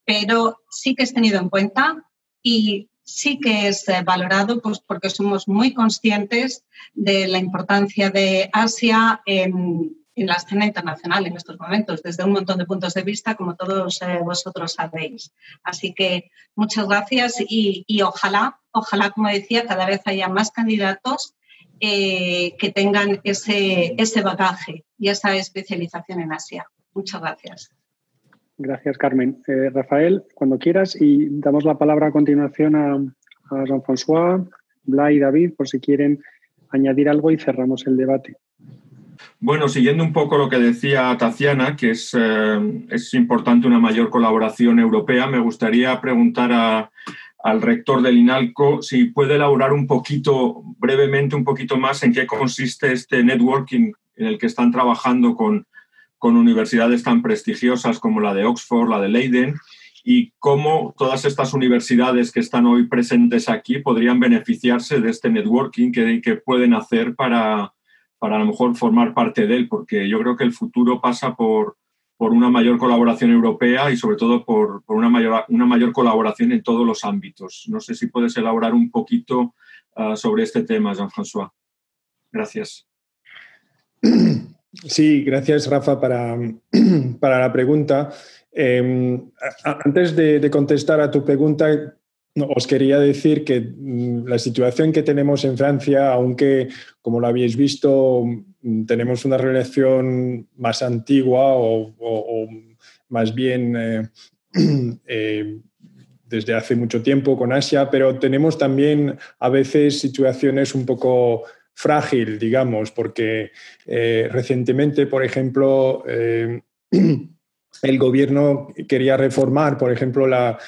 pero sí que es tenido en cuenta y sí que es eh, valorado pues, porque somos muy conscientes de la importancia de Asia en, la escena internacional en estos momentos, desde un montón de puntos de vista, como todos eh, vosotros sabéis. Así que muchas gracias y, ojalá, ojalá, como decía, cada vez haya más candidatos eh, que tengan ese, ese bagaje y esa especialización en Asia. Muchas gracias. Gracias, Carmen. Eh, Rafael, cuando quieras, y damos la palabra a continuación a, Jean-François, Bla y David, por si quieren añadir algo y cerramos el debate. Bueno, siguiendo un poco lo que decía Tatiana, que es, eh, es importante una mayor colaboración europea, me gustaría preguntar al rector del INALCO si puede elaborar un poquito, brevemente, un poquito más en qué consiste este networking en el que están trabajando con, con universidades tan prestigiosas como la de Oxford, la de Leiden, y cómo todas estas universidades que están hoy presentes aquí podrían beneficiarse de este networking que, que pueden hacer para, para a lo mejor formar parte de él, porque yo creo que el futuro pasa por, por una mayor colaboración europea y sobre todo por, por una, mayor, una mayor colaboración en todos los ámbitos. No sé si puedes elaborar un poquito uh, sobre este tema, Jean-François. Gracias. [CLEARS THROAT] Sí, gracias Rafa para, [CLEARS THROAT] la pregunta. Em, antes de, contestar a tu pregunta, os quería decir que mm, la situación que tenemos en Francia, aunque como lo habéis visto, mm, tenemos una relación más antigua o, más bien eh, [CLEARS THROAT] eh, desde hace mucho tiempo con Asia, pero tenemos también a veces situaciones un poco frágil, digamos, porque eh, recientemente, por ejemplo, eh, [CLEARS THROAT] el gobierno quería reformar, por ejemplo, la,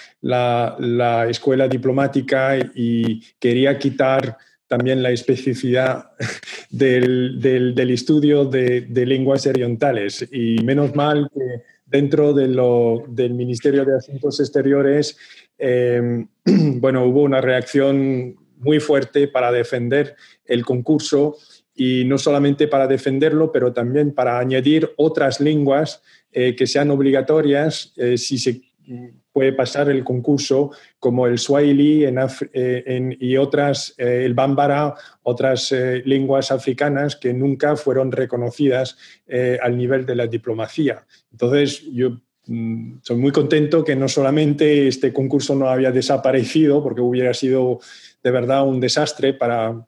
escuela diplomática y quería quitar también la especificidad [LAUGHS] del, estudio de, lenguas orientales. Y menos mal que dentro del Ministerio de Asuntos Exteriores, eh, [CLEARS THROAT] bueno, hubo una reacción muy fuerte para defender el concurso y no solamente para defenderlo, pero también para añadir otras lenguas eh, que sean obligatorias eh, si se puede pasar el concurso, como el Swahili eh, y otras, el Bambara, otras lenguas africanas que nunca fueron reconocidas al nivel de la diplomacia. Entonces, yo mm, soy muy contento que no solamente este concurso no había desaparecido, porque hubiera sido de verdad un desastre para,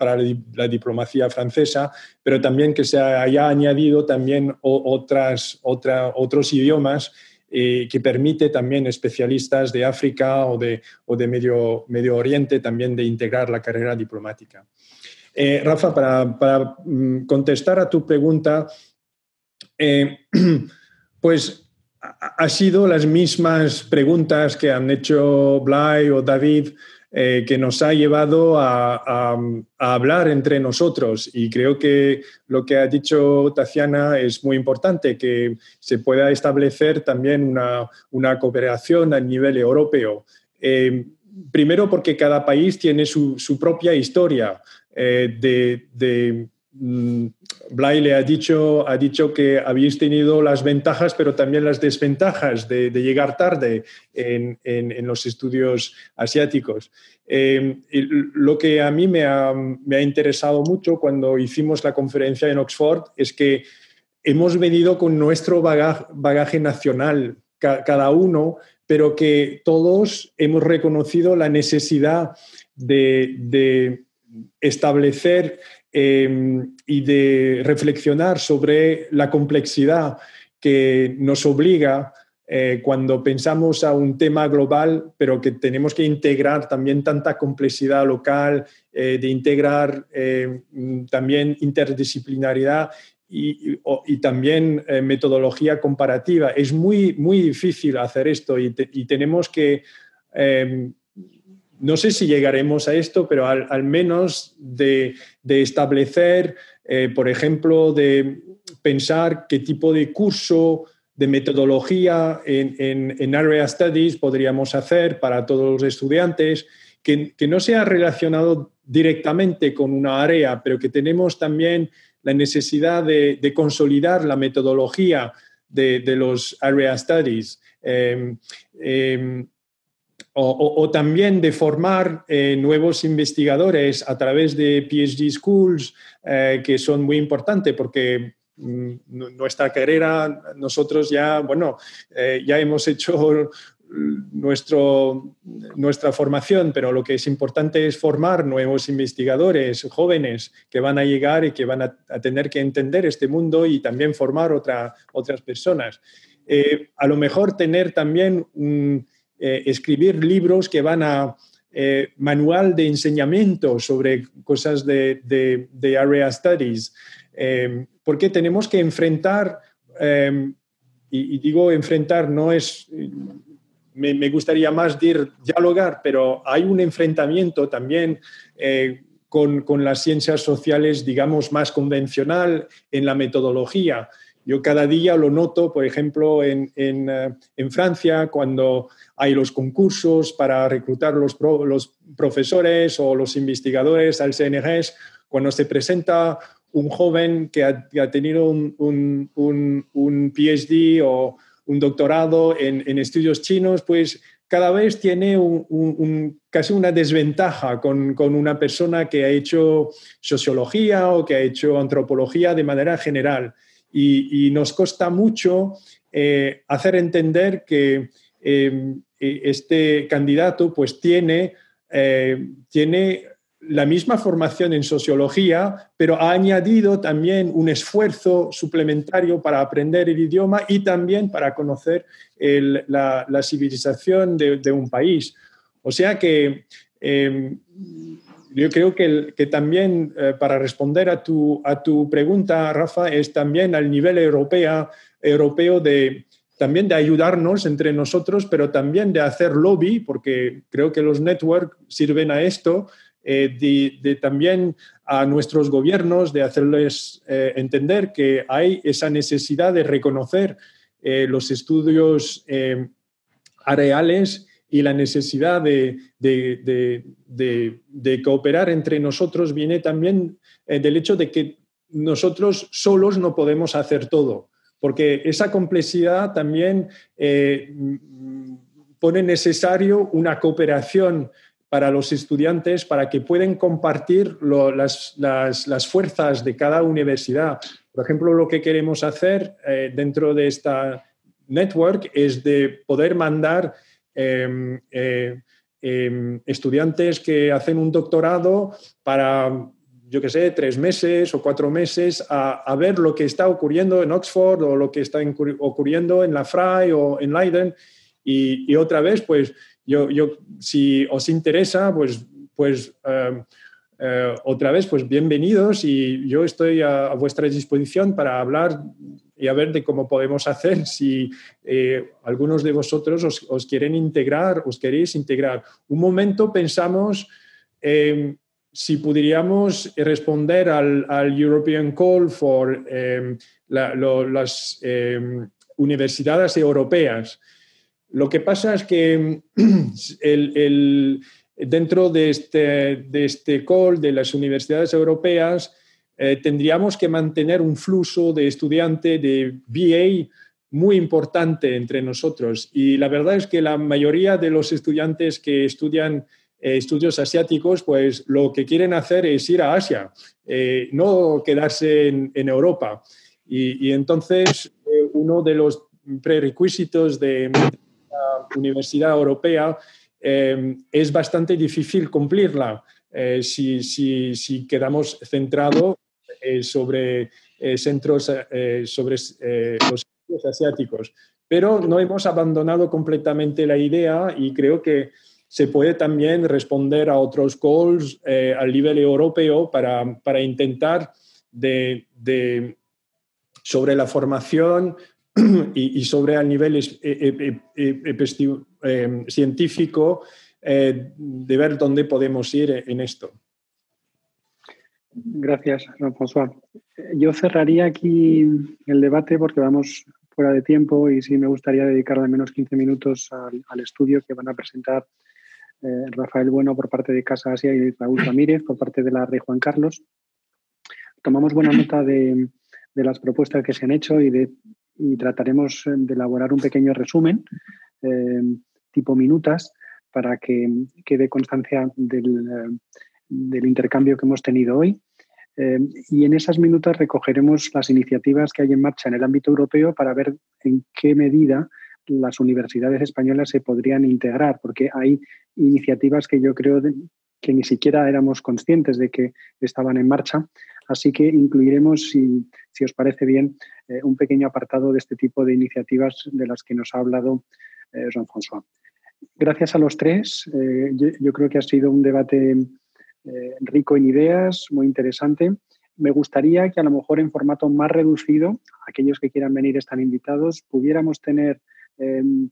la diplomacia francesa, pero también que se haya añadido también otras, otros idiomas que permite también especialistas de África o de, o de Medio, Medio Oriente también de integrar la carrera diplomática. Rafa, para, para, mm, contestar a tu pregunta, [CLEARS THROAT] pues ha sido las mismas preguntas que han hecho Blay o David eh, que nos ha llevado a, hablar entre nosotros. Y creo que lo que ha dicho Tatiana es muy importante, que se pueda establecer también una, cooperación a nivel europeo. Eh, primero porque cada país tiene su, propia historia eh, de Blay le ha dicho, ha dicho que habéis tenido las ventajas, pero también las desventajas de, llegar tarde en, los estudios asiáticos. Eh, lo que a mí me ha, interesado mucho cuando hicimos la conferencia en Oxford es que hemos venido con nuestro bagaje, nacional, cada uno, pero que todos hemos reconocido la necesidad de, de establecer Em, y de reflexionar sobre la complejidad que nos obliga eh, cuando pensamos a un tema global, pero que tenemos que integrar también tanta complejidad local, eh, de integrar em, también interdisciplinaridad y, también eh, metodología comparativa. Es muy, muy difícil hacer esto y, y tenemos que em, no sé si llegaremos a esto, pero al, menos de, establecer, eh, por ejemplo, de pensar qué tipo de curso, de metodología en, Area Studies podríamos hacer para todos los estudiantes, que, no sea relacionado directamente con una área, pero que tenemos también la necesidad de, consolidar la metodología de, los Area Studies. Em, em, o, también de formar eh, nuevos investigadores a través de PhD schools, eh, que son muy importantes porque mm, nuestra carrera, nosotros ya, bueno, eh, ya hemos hecho nuestro, nuestra formación, pero lo que es importante es formar nuevos investigadores jóvenes que van a llegar y que van a, tener que entender este mundo y también formar otra, otras personas. a lo mejor tener también eh, escribir libros que van a eh, manual de enseñamiento sobre cosas de, de, Area Studies, eh, porque tenemos que enfrentar, y, digo enfrentar, no es, me, gustaría más decir dialogar, pero hay un enfrentamiento también con, con, las ciencias sociales, digamos, más convencional en la metodología. Yo cada día lo noto, por ejemplo, en, en Francia, cuando hay los concursos para reclutar los, profesores o los investigadores al CNRS. Cuando se presenta un joven que ha, tenido un, un, PhD o un doctorado en, estudios chinos, pues cada vez tiene casi una desventaja con, una persona que ha hecho sociología o que ha hecho antropología de manera general. Y, nos cuesta mucho eh, hacer entender que eh, este candidato pues tiene, eh, tiene la misma formación en sociología, pero ha añadido también un esfuerzo suplementario para aprender el idioma y también para conocer la, civilización de, un país. O sea que em, yo creo que, que también eh, para responder a tu, a tu pregunta, Rafa, es también al nivel europeo, europeo de, también de ayudarnos entre nosotros, pero también de hacer lobby, porque creo que los networks sirven a esto, eh, de, también a nuestros gobiernos, de hacerles eh, entender que hay esa necesidad de reconocer eh, los estudios areales y la necesidad de, de, cooperar entre nosotros viene también del hecho de que nosotros solos no podemos hacer todo porque esa complejidad también eh, pone necesario una cooperación para los estudiantes para que puedan compartir las, fuerzas de cada universidad. Por ejemplo, lo que queremos hacer eh, dentro de esta network es de poder mandar em, eh, em, estudiantes que hacen un doctorado para yo qué sé, tres meses o cuatro meses a, ver lo que está ocurriendo en Oxford o lo que está ocurriendo en la FRAI o en Leiden. Y, otra vez, pues yo, yo, si os interesa, pues, pues eh, eh, otra vez, pues bienvenidos y yo estoy a, vuestra disposición para hablar y a ver de cómo podemos hacer [LAUGHS] si eh, algunos de vosotros os, quieren integrar, os queréis integrar. Un momento pensamos em, si pudiéramos responder al, European Call for em, las em, universidades europeas. Lo que pasa es que [CLEARS THROAT] el dentro de este, de este call de las universidades europeas, eh, tendríamos que mantener un flujo de estudiante de BA muy importante entre nosotros. Y la verdad es que la mayoría de los estudiantes que estudian eh, estudios asiáticos, pues lo que quieren hacer es ir a Asia, eh, no quedarse en, Europa. Y, entonces, uno de los prerequisitos de la Universidad Europea Em, es bastante difícil cumplirla eh, si, quedamos centrados eh, sobre eh, centros, sobre los asiáticos. Pero no hemos abandonado completamente la idea y creo que se puede también responder a otros calls a nivel europeo para, intentar de, sobre la formación [CLEARS THROAT] y, sobre el nivel científico eh, de ver dónde podemos ir en esto. Gracias, François. Yo cerraría aquí el debate porque vamos fuera de tiempo y sí me gustaría dedicar al menos 15 minutos al, estudio que van a presentar eh, Rafael Bueno por parte de Casa Asia y Raúl Ramírez por parte de la Rey Juan Carlos. Tomamos buena nota de, las propuestas que se han hecho y trataremos de elaborar un pequeño resumen eh, tipo minutas para que quede constancia del, eh, del, intercambio que hemos tenido hoy. y en esas minutas recogeremos las iniciativas que hay en marcha en el ámbito europeo para ver en qué medida las universidades españolas se podrían integrar, porque hay iniciativas que yo creo que ni siquiera éramos conscientes de que estaban en marcha. Así que incluiremos, si, si os parece bien, eh, un pequeño apartado de este tipo de iniciativas de las que nos ha hablado eh, Jean-François. Gracias a los tres, eh, yo, creo que ha sido un debate rico en ideas, muy interesante. Me gustaría que a lo mejor en formato más reducido, aquellos que quieran venir están invitados, pudiéramos tener em,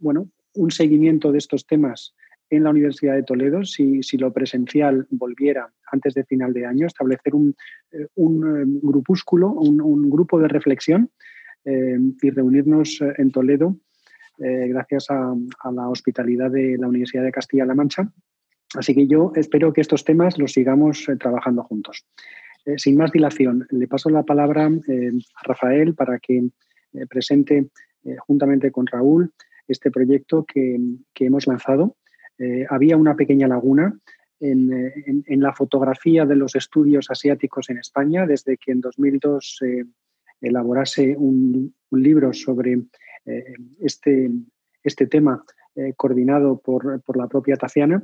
bueno, un seguimiento de estos temas en la Universidad de Toledo, si, lo presencial volviera antes de final de año, establecer un, eh, un eh, grupúsculo, un, grupo de reflexión eh, y reunirnos en Toledo gracias a, la hospitalidad de la Universidad de Castilla-La Mancha. Así que yo espero que estos temas los sigamos trabajando juntos. sin más dilación, le paso la palabra a Rafael para que presente juntamente con Raúl este proyecto que, que hemos lanzado eh, había una pequeña laguna eh, en, la fotografía de los estudios asiáticos en España, desde que en 2002 se elaborase un, libro sobre eh, este, este, tema coordinado por, la propia Taciana.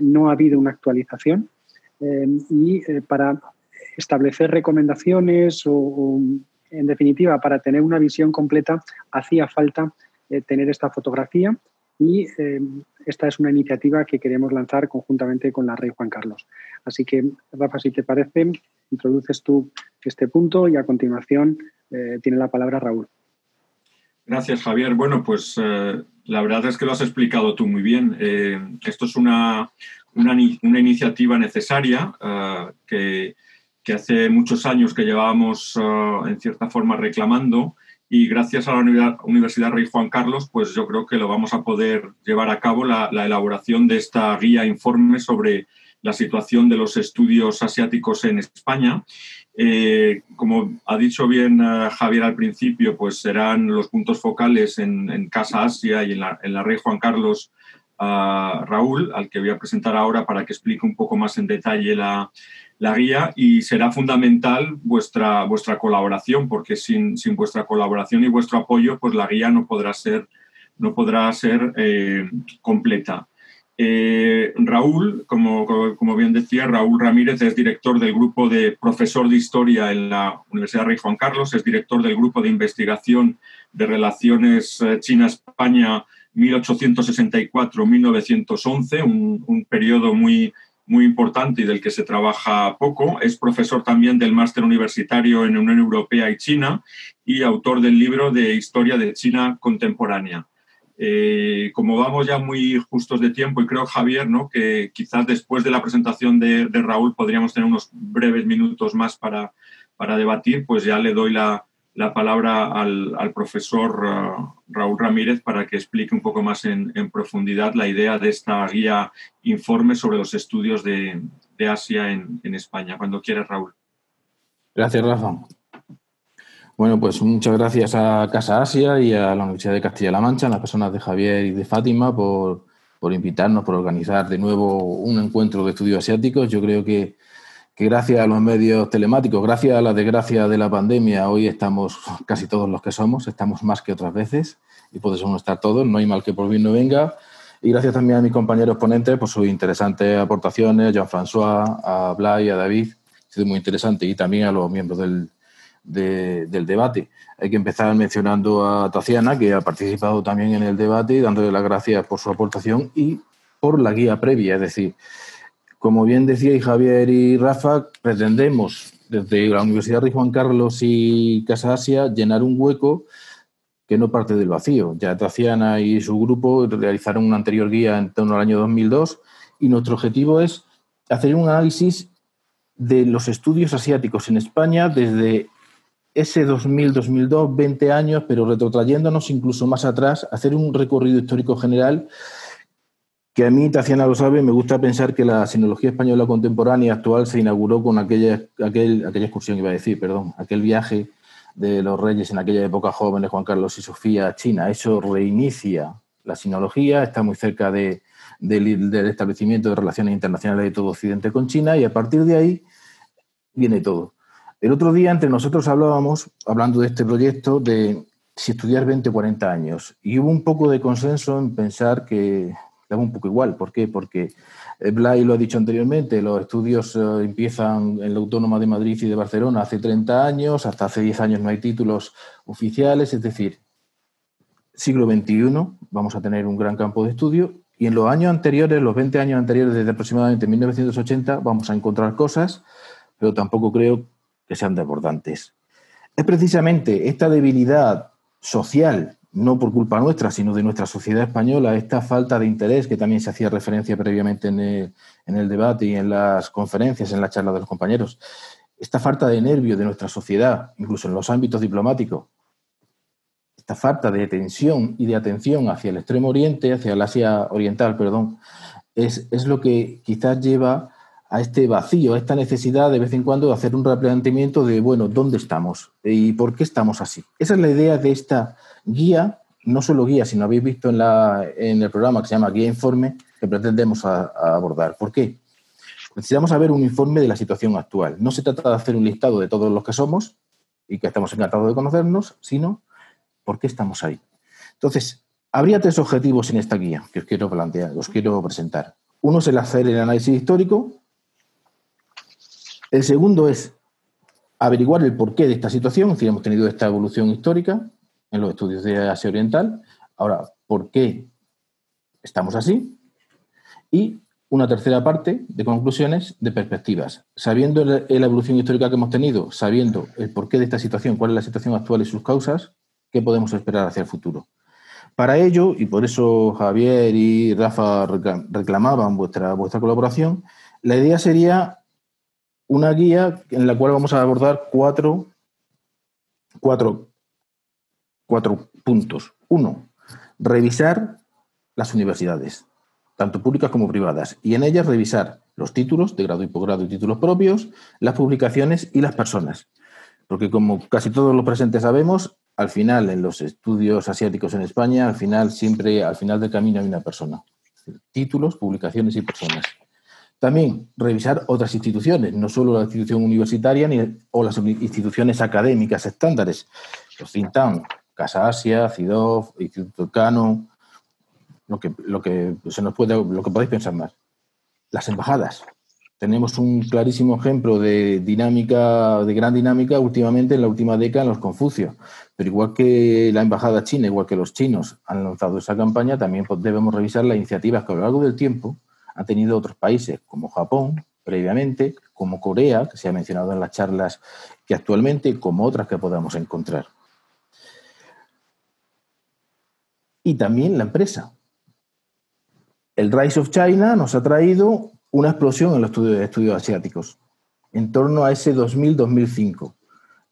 no ha habido una actualización y para establecer recomendaciones o, en definitiva, para tener una visión completa, hacía falta tener esta fotografía y eh, esta es una iniciativa que queremos lanzar conjuntamente con la Rey Juan Carlos. Así que, Rafa, si te parece, introduces tú este punto y a continuación eh, tiene la palabra Raúl. Gracias, Javier. Bueno, pues eh, la verdad es que lo has explicado tú muy bien. esto es una, una, iniciativa necesaria que, que, hace muchos años que llevábamos en cierta forma reclamando y gracias a la Universidad Rey Juan Carlos, pues yo creo que lo vamos a poder llevar a cabo la, elaboración de esta guía informe sobre la situación de los estudios asiáticos en España. Eh, como ha dicho bien eh, Javier al principio, pues serán los puntos focales en, Casa Asia y en la, en la Rey Juan Carlos Raúl, al que voy a presentar ahora para que explique un poco más en detalle la, la guía y será fundamental vuestra, vuestra colaboración, porque sin, sin, vuestra colaboración y vuestro apoyo, pues la guía no podrá ser, no podrá ser eh, completa. Eh, Raúl, como, como, bien decía, Raúl Ramírez es director del grupo de profesor de historia en la Universidad Rey Juan Carlos, es director del grupo de investigación de relaciones eh, China-España 1864-1911, un, un periodo muy, muy importante y del que se trabaja poco. Es profesor también del máster universitario en Unión Europea y China y autor del libro de Historia de China Contemporánea. Eh, como vamos ya muy justos de tiempo, y creo, Javier, ¿no? que quizás después de la presentación de, Raúl podríamos tener unos breves minutos más para, para debatir, pues ya le doy la, la palabra al, al profesor uh, Raúl Ramírez para que explique un poco más en, en, profundidad la idea de esta guía informe sobre los estudios de, de Asia en, en, España. Cuando quieras, Raúl. Gracias, Rafa. Bueno, pues muchas gracias a Casa Asia y a la Universidad de Castilla-La Mancha, a las personas de Javier y de Fátima, por, por invitarnos, por organizar de nuevo un encuentro de estudios asiáticos. Yo creo que que gracias a los medios telemáticos, gracias a la desgracia de la pandemia, hoy estamos casi todos los que somos, estamos más que otras veces y podemos no estar todos, no hay mal que por bien no venga. Y gracias también a mis compañeros ponentes por sus interesantes aportaciones, Jean-François, a Blay, a David, ha sido muy interesante, y también a los miembros del, del debate. Hay que empezar mencionando a Taciana, que ha participado también en el debate, dándole las gracias por su aportación y por la guía previa, es decir, como bien decíais Javier y Rafa, pretendemos desde la Universidad de Juan Carlos y Casa Asia llenar un hueco que no parte del vacío. Ya Taciana y su grupo realizaron una anterior guía en torno al año 2002 y nuestro objetivo es hacer un análisis de los estudios asiáticos en España desde ese 2000-2002, 20 años, pero retrotrayéndonos incluso más atrás, hacer un recorrido histórico general que a mí, Taciana lo sabe, me gusta pensar que la sinología española contemporánea actual se inauguró con aquella, aquel, aquella excursión, iba a decir, perdón, aquel viaje de los reyes en aquella época jóvenes, Juan Carlos y Sofía, a China. Eso reinicia la sinología, está muy cerca de, del establecimiento de relaciones internacionales de todo Occidente con China y a partir de ahí viene todo. El otro día entre nosotros hablábamos, hablando de este proyecto, de si estudiar 20 o 40 años y hubo un poco de consenso en pensar que da un poco igual. ¿Por qué? Porque eh, Blay lo ha dicho anteriormente, los estudios eh, empiezan en la Autónoma de Madrid y de Barcelona hace 30 años, hasta hace 10 años no hay títulos oficiales, es decir, siglo XXI vamos a tener un gran campo de estudio y en los años anteriores, los 20 años anteriores, desde aproximadamente 1980, vamos a encontrar cosas, pero tampoco creo que sean desbordantes. Es precisamente esta debilidad social no por culpa nuestra, sino de nuestra sociedad española, esta falta de interés que también se hacía referencia previamente en el, debate y en las conferencias, en la charla de los compañeros, esta falta de nervio de nuestra sociedad, incluso en los ámbitos diplomáticos, esta falta de tensión y de atención hacia el extremo oriente, hacia el Asia oriental, perdón, es, es lo que quizás lleva a este vacío, a esta necesidad de vez en cuando de hacer un replanteamiento de, bueno, ¿dónde estamos? ¿Y por qué estamos así? Esa es la idea de esta guía, no solo guía, sino habéis visto en, la, en el programa que se llama Guía Informe, que pretendemos abordar. ¿Por qué? Necesitamos saber un informe de la situación actual. No se trata de hacer un listado de todos los que somos y que estamos encantados de conocernos, sino por qué estamos ahí. Entonces, habría tres objetivos en esta guía que os quiero plantear, os quiero presentar. Uno es el hacer el análisis histórico. El segundo es averiguar el porqué de esta situación, si hemos tenido esta evolución histórica en los estudios de Asia Oriental. Ahora, ¿por qué estamos así? Y una tercera parte de conclusiones de perspectivas. Sabiendo la evolución histórica que hemos tenido, sabiendo el porqué de esta situación, cuál es la situación actual y sus causas, ¿qué podemos esperar hacia el futuro? Para ello, y por eso Javier y Rafa reclamaban vuestra, vuestra colaboración, la idea sería una guía en la cual vamos a abordar cuatro, cuatro cuatro puntos. Uno, revisar las universidades, tanto públicas como privadas, y en ellas revisar los títulos de grado y posgrado y títulos propios, las publicaciones y las personas. Porque como casi todos los presentes sabemos, al final en los estudios asiáticos en España, al final siempre, al final del camino hay una persona. Títulos, publicaciones y personas. También revisar otras instituciones, no solo la institución universitaria ni, o las instituciones académicas estándares, los think Casa Asia, CIDOF, Instituto Cano, lo que, lo que se nos puede, lo que podéis pensar más. Las embajadas. Tenemos un clarísimo ejemplo de dinámica, de gran dinámica últimamente en la última década en los Confucios. Pero igual que la embajada china, igual que los chinos han lanzado esa campaña, también debemos revisar las iniciativas que a lo largo del tiempo han tenido otros países, como Japón previamente, como Corea, que se ha mencionado en las charlas que actualmente, como otras que podamos encontrar. Y también la empresa. El Rise of China nos ha traído una explosión en los estudios, asiáticos, en torno a ese 2000-2005.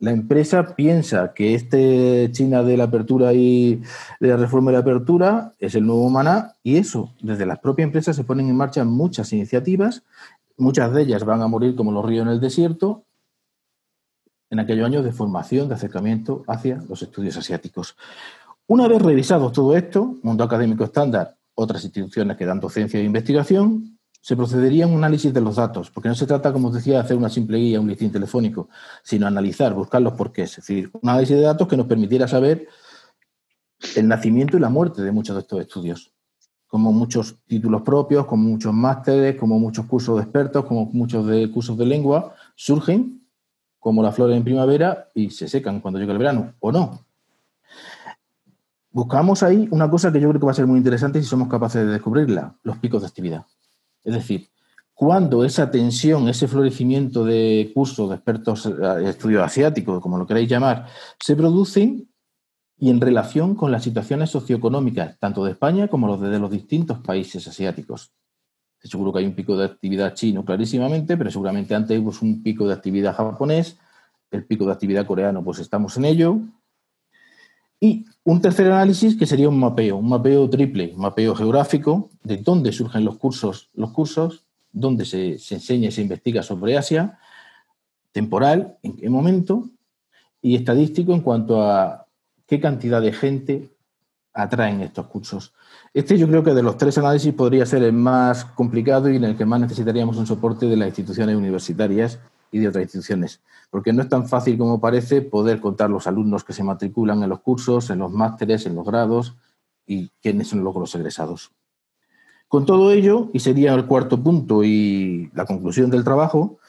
La empresa piensa que este China de la apertura y de la reforma de la apertura es el nuevo maná y eso, desde las propias empresas se ponen en marcha muchas iniciativas, muchas de ellas van a morir como los ríos en el desierto, en aquellos años de formación, de acercamiento hacia los estudios asiáticos. Una vez revisado todo esto, mundo académico estándar, otras instituciones que dan docencia e investigación, se procedería a un análisis de los datos, porque no se trata, como os decía, de hacer una simple guía, un listín telefónico, sino analizar, buscar los porqués. Es decir, un análisis de datos que nos permitiera saber el nacimiento y la muerte de muchos de estos estudios, como muchos títulos propios, como muchos másteres, como muchos cursos de expertos, como muchos de cursos de lengua, surgen como las flores en primavera y se secan cuando llega el verano, o no. Buscamos ahí una cosa que yo creo que va a ser muy interesante si somos capaces de descubrirla, los picos de actividad. Es decir, cuando esa tensión, ese florecimiento de cursos de expertos de eh, estudios asiáticos, como lo queráis llamar, se producen y en relación con las situaciones socioeconómicas, tanto de España como los de los distintos países asiáticos. Seguro que hay un pico de actividad chino clarísimamente, pero seguramente antes hubo un pico de actividad japonés, el pico de actividad coreano, pues estamos en ello. Y un tercer análisis que sería un mapeo, un mapeo triple, un mapeo geográfico de dónde surgen los cursos, los cursos, dónde se, se enseña y se investiga sobre Asia, temporal, en qué momento, y estadístico en cuanto a qué cantidad de gente atraen estos cursos. Este yo creo que de los tres análisis podría ser el más complicado y en el que más necesitaríamos un soporte de las instituciones universitarias y de otras instituciones, porque no es tan fácil como parece poder contar los alumnos que se matriculan en los cursos, en los másteres, en los grados y quiénes son luego los egresados. Con todo ello, y sería el cuarto punto y la conclusión del trabajo,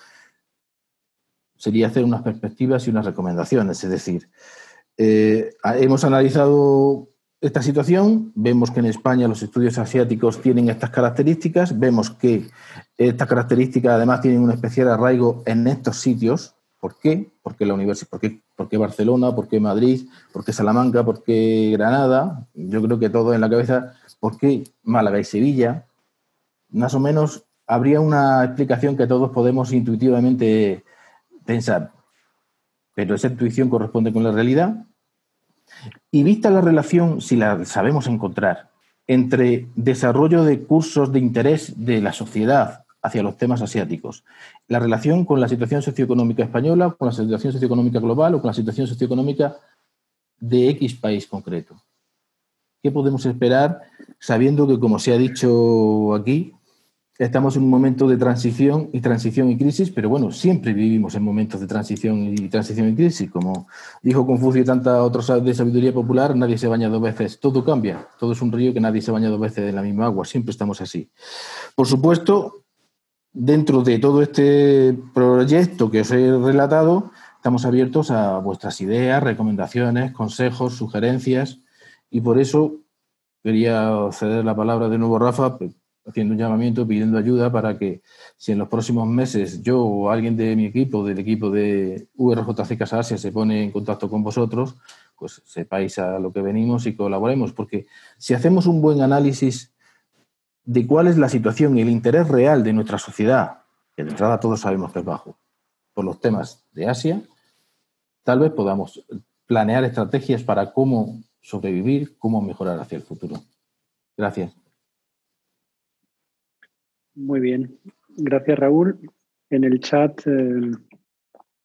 sería hacer unas perspectivas y unas recomendaciones, es decir, eh, hemos analizado esta situación, vemos que en España los estudios asiáticos tienen estas características, vemos que estas características además tienen un especial arraigo en estos sitios. ¿Por qué? Porque la universidad, ¿por qué, ¿por qué Barcelona? ¿Por qué Madrid? ¿Por qué Salamanca? ¿Por qué Granada? Yo creo que todo en la cabeza. ¿Por qué Málaga y Sevilla? Más o menos habría una explicación que todos podemos intuitivamente pensar. Pero esa intuición corresponde con la realidad. Y vista la relación, si la sabemos encontrar, entre desarrollo de cursos de interés de la sociedad hacia los temas asiáticos, la relación con la situación socioeconómica española, con la situación socioeconómica global o con la situación socioeconómica de X país concreto. ¿Qué podemos esperar sabiendo que, como se ha dicho aquí, estamos en un momento de transición y transición y crisis, pero bueno, siempre vivimos en momentos de transición y transición y crisis. Como dijo Confucio y tanta otra de sabiduría popular, nadie se baña dos veces, todo cambia, todo es un río que nadie se baña dos veces en la misma agua, siempre estamos así. Por supuesto, dentro de todo este proyecto que os he relatado, estamos abiertos a vuestras ideas, recomendaciones, consejos, sugerencias y por eso quería ceder la palabra de nuevo a Rafa haciendo un llamamiento, pidiendo ayuda para que si en los próximos meses yo o alguien de mi equipo, del equipo de URJC Casa Asia, se pone en contacto con vosotros, pues sepáis a lo que venimos y colaboremos, porque si hacemos un buen análisis de cuál es la situación y el interés real de nuestra sociedad, que de entrada todos sabemos que es bajo, por los temas de Asia, tal vez podamos planear estrategias para cómo sobrevivir, cómo mejorar hacia el futuro. Gracias. Muy bien. Gracias, Raúl. En el chat eh,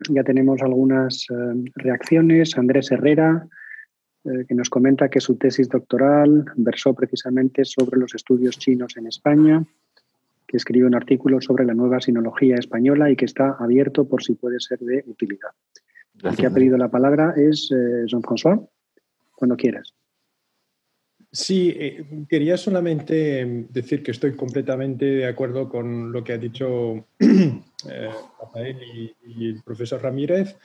ya tenemos algunas eh, reacciones. Andrés Herrera, eh, que nos comenta que su tesis doctoral versó precisamente sobre los estudios chinos en España, que escribió un artículo sobre la nueva sinología española y que está abierto por si puede ser de utilidad. El que ha pedido la palabra es Jean-François, cuando quieras. Sí, eh, quería solamente decir que estoy completamente de acuerdo con lo que ha dicho [CLEARS THROAT] eh, Rafael y, el profesor Ramírez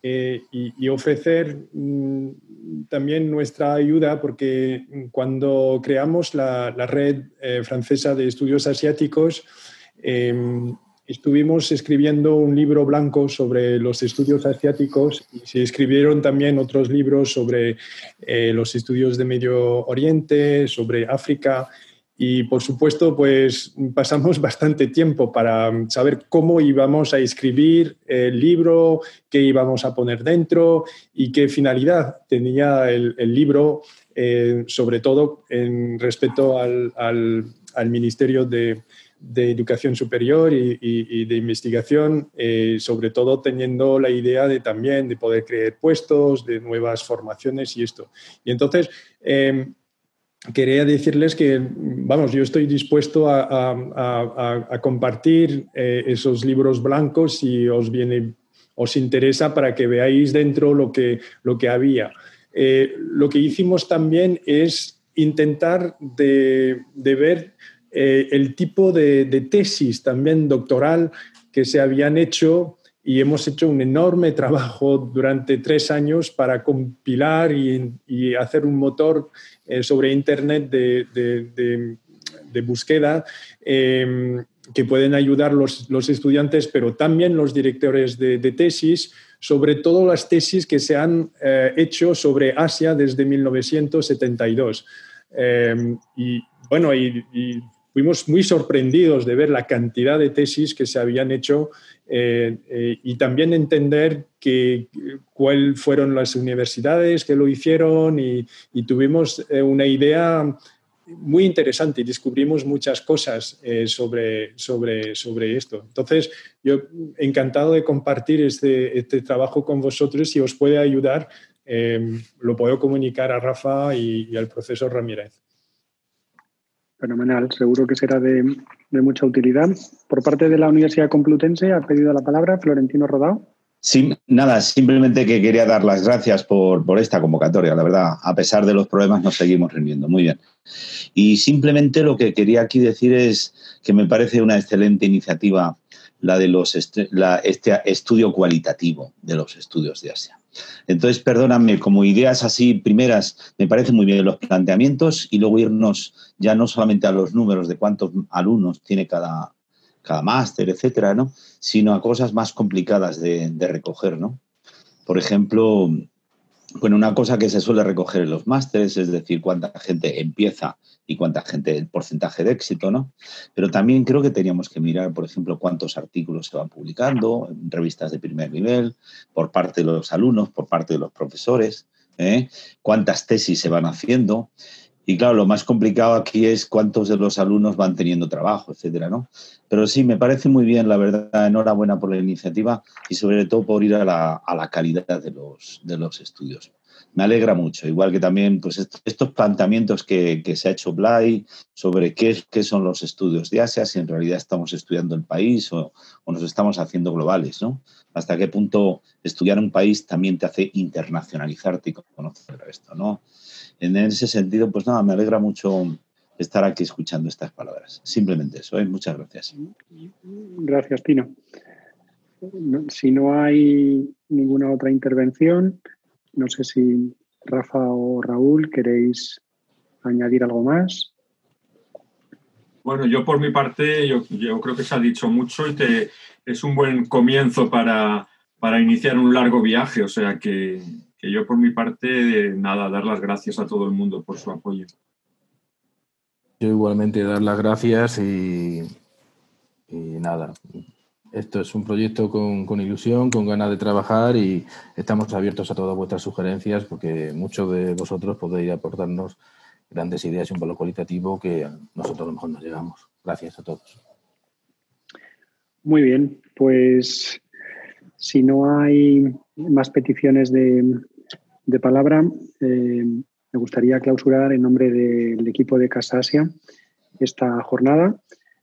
eh, y, ofrecer mm, también nuestra ayuda porque cuando creamos la, red francesa de estudios asiáticos, em, estuvimos escribiendo un libro blanco sobre los estudios asiáticos y se escribieron también otros libros sobre eh, los estudios de Medio Oriente, sobre África. Y por supuesto, pues pasamos [LAUGHS] bastante tiempo para saber cómo íbamos a escribir el libro, qué íbamos a poner dentro y qué finalidad tenía el, libro, eh, sobre todo en respecto al, al Ministerio de, de educación superior y, de investigación, eh, sobre todo teniendo la idea de también de poder crear puestos, de nuevas formaciones y esto. Y entonces, em, quería decirles que, vamos, yo estoy dispuesto a, compartir eh, esos libros blancos si os viene, os interesa para que veáis dentro lo que, lo que había. Eh, lo que hicimos también es intentar de, de ver eh, el tipo de, tesis también doctoral que se habían hecho y hemos hecho un enorme trabajo durante tres años para compilar y, hacer un motor eh, sobre Internet de, búsqueda em, que pueden ayudar los, los, estudiantes, pero también los directores de, tesis, sobre todo las tesis que se han eh, hecho sobre Asia desde 1972. Em, y bueno, y, fuimos muy sorprendidos de ver la cantidad de tesis que se habían hecho eh, eh, y también entender que, cuáles fueron las universidades que lo hicieron y, tuvimos eh, una idea muy interesante y descubrimos muchas cosas sobre, sobre, sobre esto. Entonces, yo encantado de compartir este, este trabajo con vosotros si os puede ayudar. lo puedo comunicar a Rafa y al profesor Ramírez. Fenomenal, seguro que será de, mucha utilidad. Por parte de la Universidad Complutense ha pedido la palabra Florentino Rodao. Sí, nada, simplemente que quería dar las gracias por, esta convocatoria, la verdad. A pesar de los problemas, nos seguimos rindiendo. Muy bien. Y simplemente lo que quería aquí decir es que me parece una excelente iniciativa la de los este estudio cualitativo de los estudios de Asia. Entonces, perdóname, como ideas así primeras, me parecen muy bien los planteamientos y luego irnos ya no solamente a los números de cuántos alumnos tiene cada, cada máster, etcétera, ¿no? sino a cosas más complicadas de, de recoger. ¿no? Por ejemplo, bueno, una cosa que se suele recoger en los másteres, es decir, cuánta gente empieza y cuánta gente, el porcentaje de éxito, ¿no? Pero también creo que teníamos que mirar, por ejemplo, cuántos artículos se van publicando en revistas de primer nivel, por parte de los alumnos, por parte de los profesores, ¿eh? cuántas tesis se van haciendo. Y claro, lo más complicado aquí es cuántos de los alumnos van teniendo trabajo, etcétera, ¿no? Pero sí, me parece muy bien, la verdad, enhorabuena por la iniciativa y sobre todo por ir a la, calidad de los, de los estudios. Me alegra mucho, igual que también pues, estos planteamientos que, se ha hecho Blay sobre qué, qué, son los estudios de Asia, si en realidad estamos estudiando el país o, o nos estamos haciendo globales, ¿no? Hasta qué punto estudiar un país también te hace internacionalizarte y conocer esto, ¿no? En ese sentido, pues nada, me alegra mucho estar aquí escuchando estas palabras. Simplemente eso, ¿eh? muchas gracias. Gracias, Tino. Si no hay ninguna otra intervención, no sé si Rafa o Raúl queréis añadir algo más. Bueno, yo por mi parte, yo, creo que se ha dicho mucho y que es un buen comienzo para, para iniciar un largo viaje, o sea que que yo por mi parte, nada, dar las gracias a todo el mundo por su apoyo. Yo igualmente dar las gracias y, nada, esto es un proyecto con, con, ilusión, con ganas de trabajar y estamos abiertos a todas vuestras sugerencias porque muchos de vosotros podéis aportarnos grandes ideas y un valor cualitativo que nosotros a lo mejor nos llegamos. Gracias a todos. Muy bien, pues si no hay más peticiones de, de palabra, eh, me gustaría clausurar en nombre del equipo de Casa Asia esta jornada.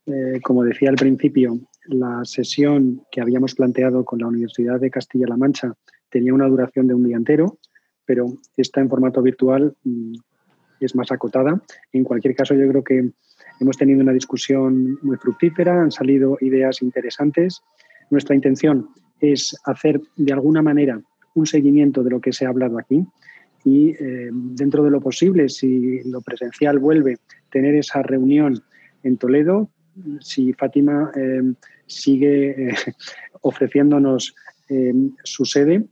Eh, como decía al principio, la sesión que habíamos planteado con la Universidad de Castilla-La Mancha tenía una duración de un día entero, pero está en formato virtual mm, es más acotada. En cualquier caso, yo creo que hemos tenido una discusión muy fructífera, han salido ideas interesantes. Nuestra intención es hacer de alguna manera un seguimiento de lo que se ha hablado aquí y eh, dentro de lo posible, si lo presencial vuelve, tener esa reunión en Toledo, si Fátima eh, sigue eh, ofreciéndonos su sede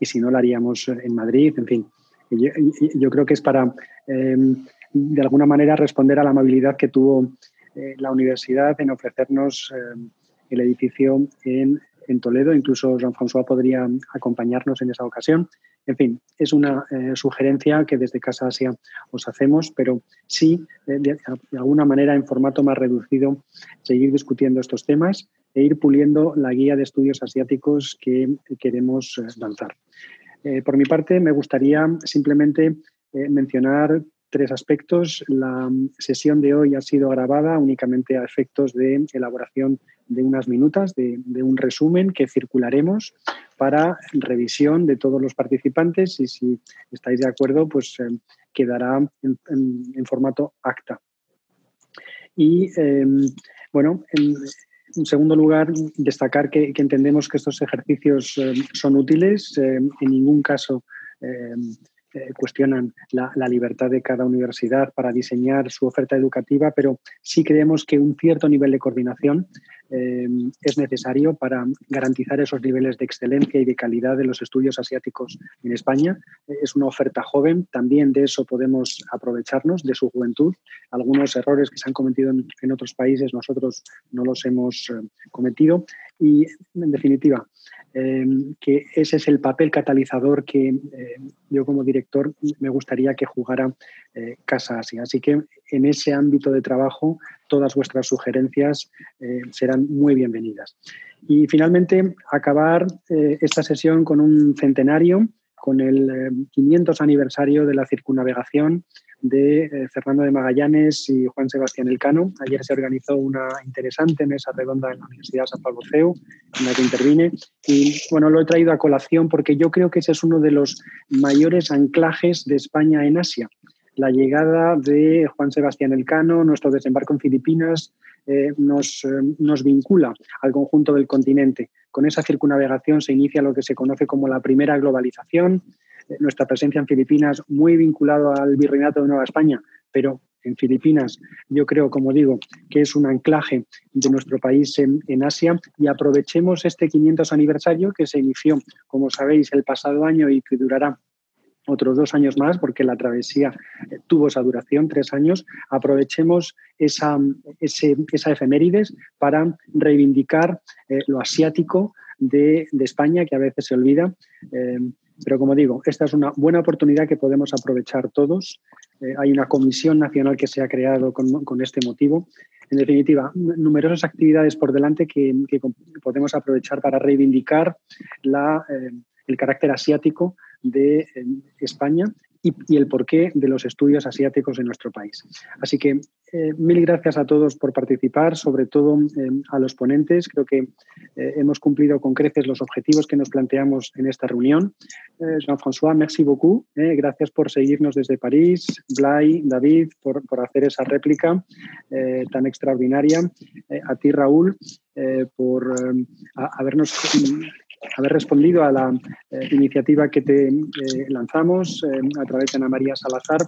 y si no la haríamos en Madrid, en fin. Yo, creo que es para, de alguna manera, responder a la amabilidad que tuvo la universidad en ofrecernos el edificio en en Toledo. Incluso Jean-François podría acompañarnos en esa ocasión. En fin, es una eh, sugerencia que desde Casa Asia os hacemos, pero sí, eh, de, alguna manera, en formato más reducido, seguir discutiendo estos temas e ir puliendo la guía de estudios asiáticos que queremos eh, lanzar. por mi parte, me gustaría simplemente mencionar tres aspectos. La sesión de hoy ha sido grabada únicamente a efectos de elaboración de unas minutas, de, un resumen que circularemos para revisión de todos los participantes y si estáis de acuerdo, pues eh, quedará en, formato acta. Y em, bueno, en, segundo lugar, destacar que, entendemos que estos ejercicios em, son útiles, em, en ningún caso eh, cuestionan la, libertad de cada universidad para diseñar su oferta educativa, pero sí creemos que un cierto nivel de coordinación eh, es necesario para garantizar esos niveles de excelencia y de calidad de los estudios asiáticos en España. Eh, es una oferta joven, también de eso podemos aprovecharnos, de su juventud. Algunos errores que se han cometido en, otros países nosotros no los hemos cometido y, en definitiva, Em, que ese es el papel catalizador que em, yo como director me gustaría que jugara eh, Casa Asia. Así que en ese ámbito de trabajo todas vuestras sugerencias eh, serán muy bienvenidas. Y finalmente, acabar eh, esta sesión con un centenario, con el 500 aniversario de la circunnavegación de eh, Fernando de Magallanes y Juan Sebastián Elcano. Ayer se organizó una interesante mesa redonda en la Universidad San Pablo CEU, en la que intervine. Y bueno, lo he traído a colación porque yo creo que ese es uno de los mayores anclajes de España en Asia. La llegada de Juan Sebastián Elcano, nuestro desembarco en Filipinas, eh, nos, eh, nos vincula al conjunto del continente. Con esa circunnavegación se inicia lo que se conoce como la primera globalización, nuestra presencia en Filipinas muy vinculado al virreinato de Nueva España, pero en Filipinas yo creo, como digo, que es un anclaje de nuestro país en, Asia y aprovechemos este 500 aniversario que se inició, como sabéis, el pasado año y que durará otros dos años más, porque la travesía tuvo esa duración, tres años, aprovechemos esa, esa efemérides para reivindicar eh, lo asiático de, España, que a veces se olvida. Eh, pero como digo, esta es una buena oportunidad que podemos aprovechar todos. Eh, hay una comisión nacional que se ha creado con, este motivo. En definitiva, numerosas actividades por delante que, podemos aprovechar para reivindicar la, eh, el carácter asiático de eh, España y, el porqué de los estudios asiáticos en nuestro país. Así que eh, mil gracias a todos por participar, sobre todo eh, a los ponentes. Creo que hemos cumplido con creces los objetivos que nos planteamos en esta reunión. Jean-François, merci beaucoup. gracias por seguirnos desde París. Blay, David, por, por hacer esa réplica tan extraordinaria. a ti, Raúl, por habernos haber respondido a la eh, iniciativa que te eh, lanzamos eh, a través de Ana María Salazar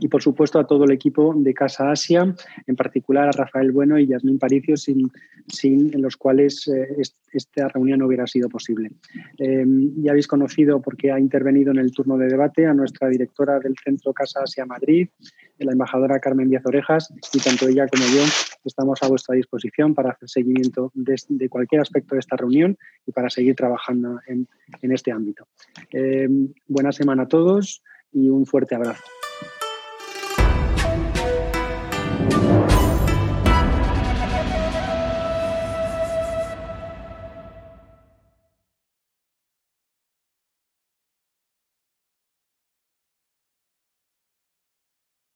y por supuesto a todo el equipo de Casa Asia, en particular a Rafael Bueno y Yasmín Paricio, sin, sin los cuales eh, esta reunión no hubiera sido posible. Eh, ya habéis conocido, porque ha intervenido en el turno de debate, a nuestra directora del Centro Casa Asia Madrid, la embajadora Carmen Díaz Orejas, y tanto ella como yo estamos a vuestra disposición para hacer seguimiento de, cualquier aspecto de esta reunión y para seguir trabajando en, este ámbito. Eh, buena semana a todos y un fuerte abrazo.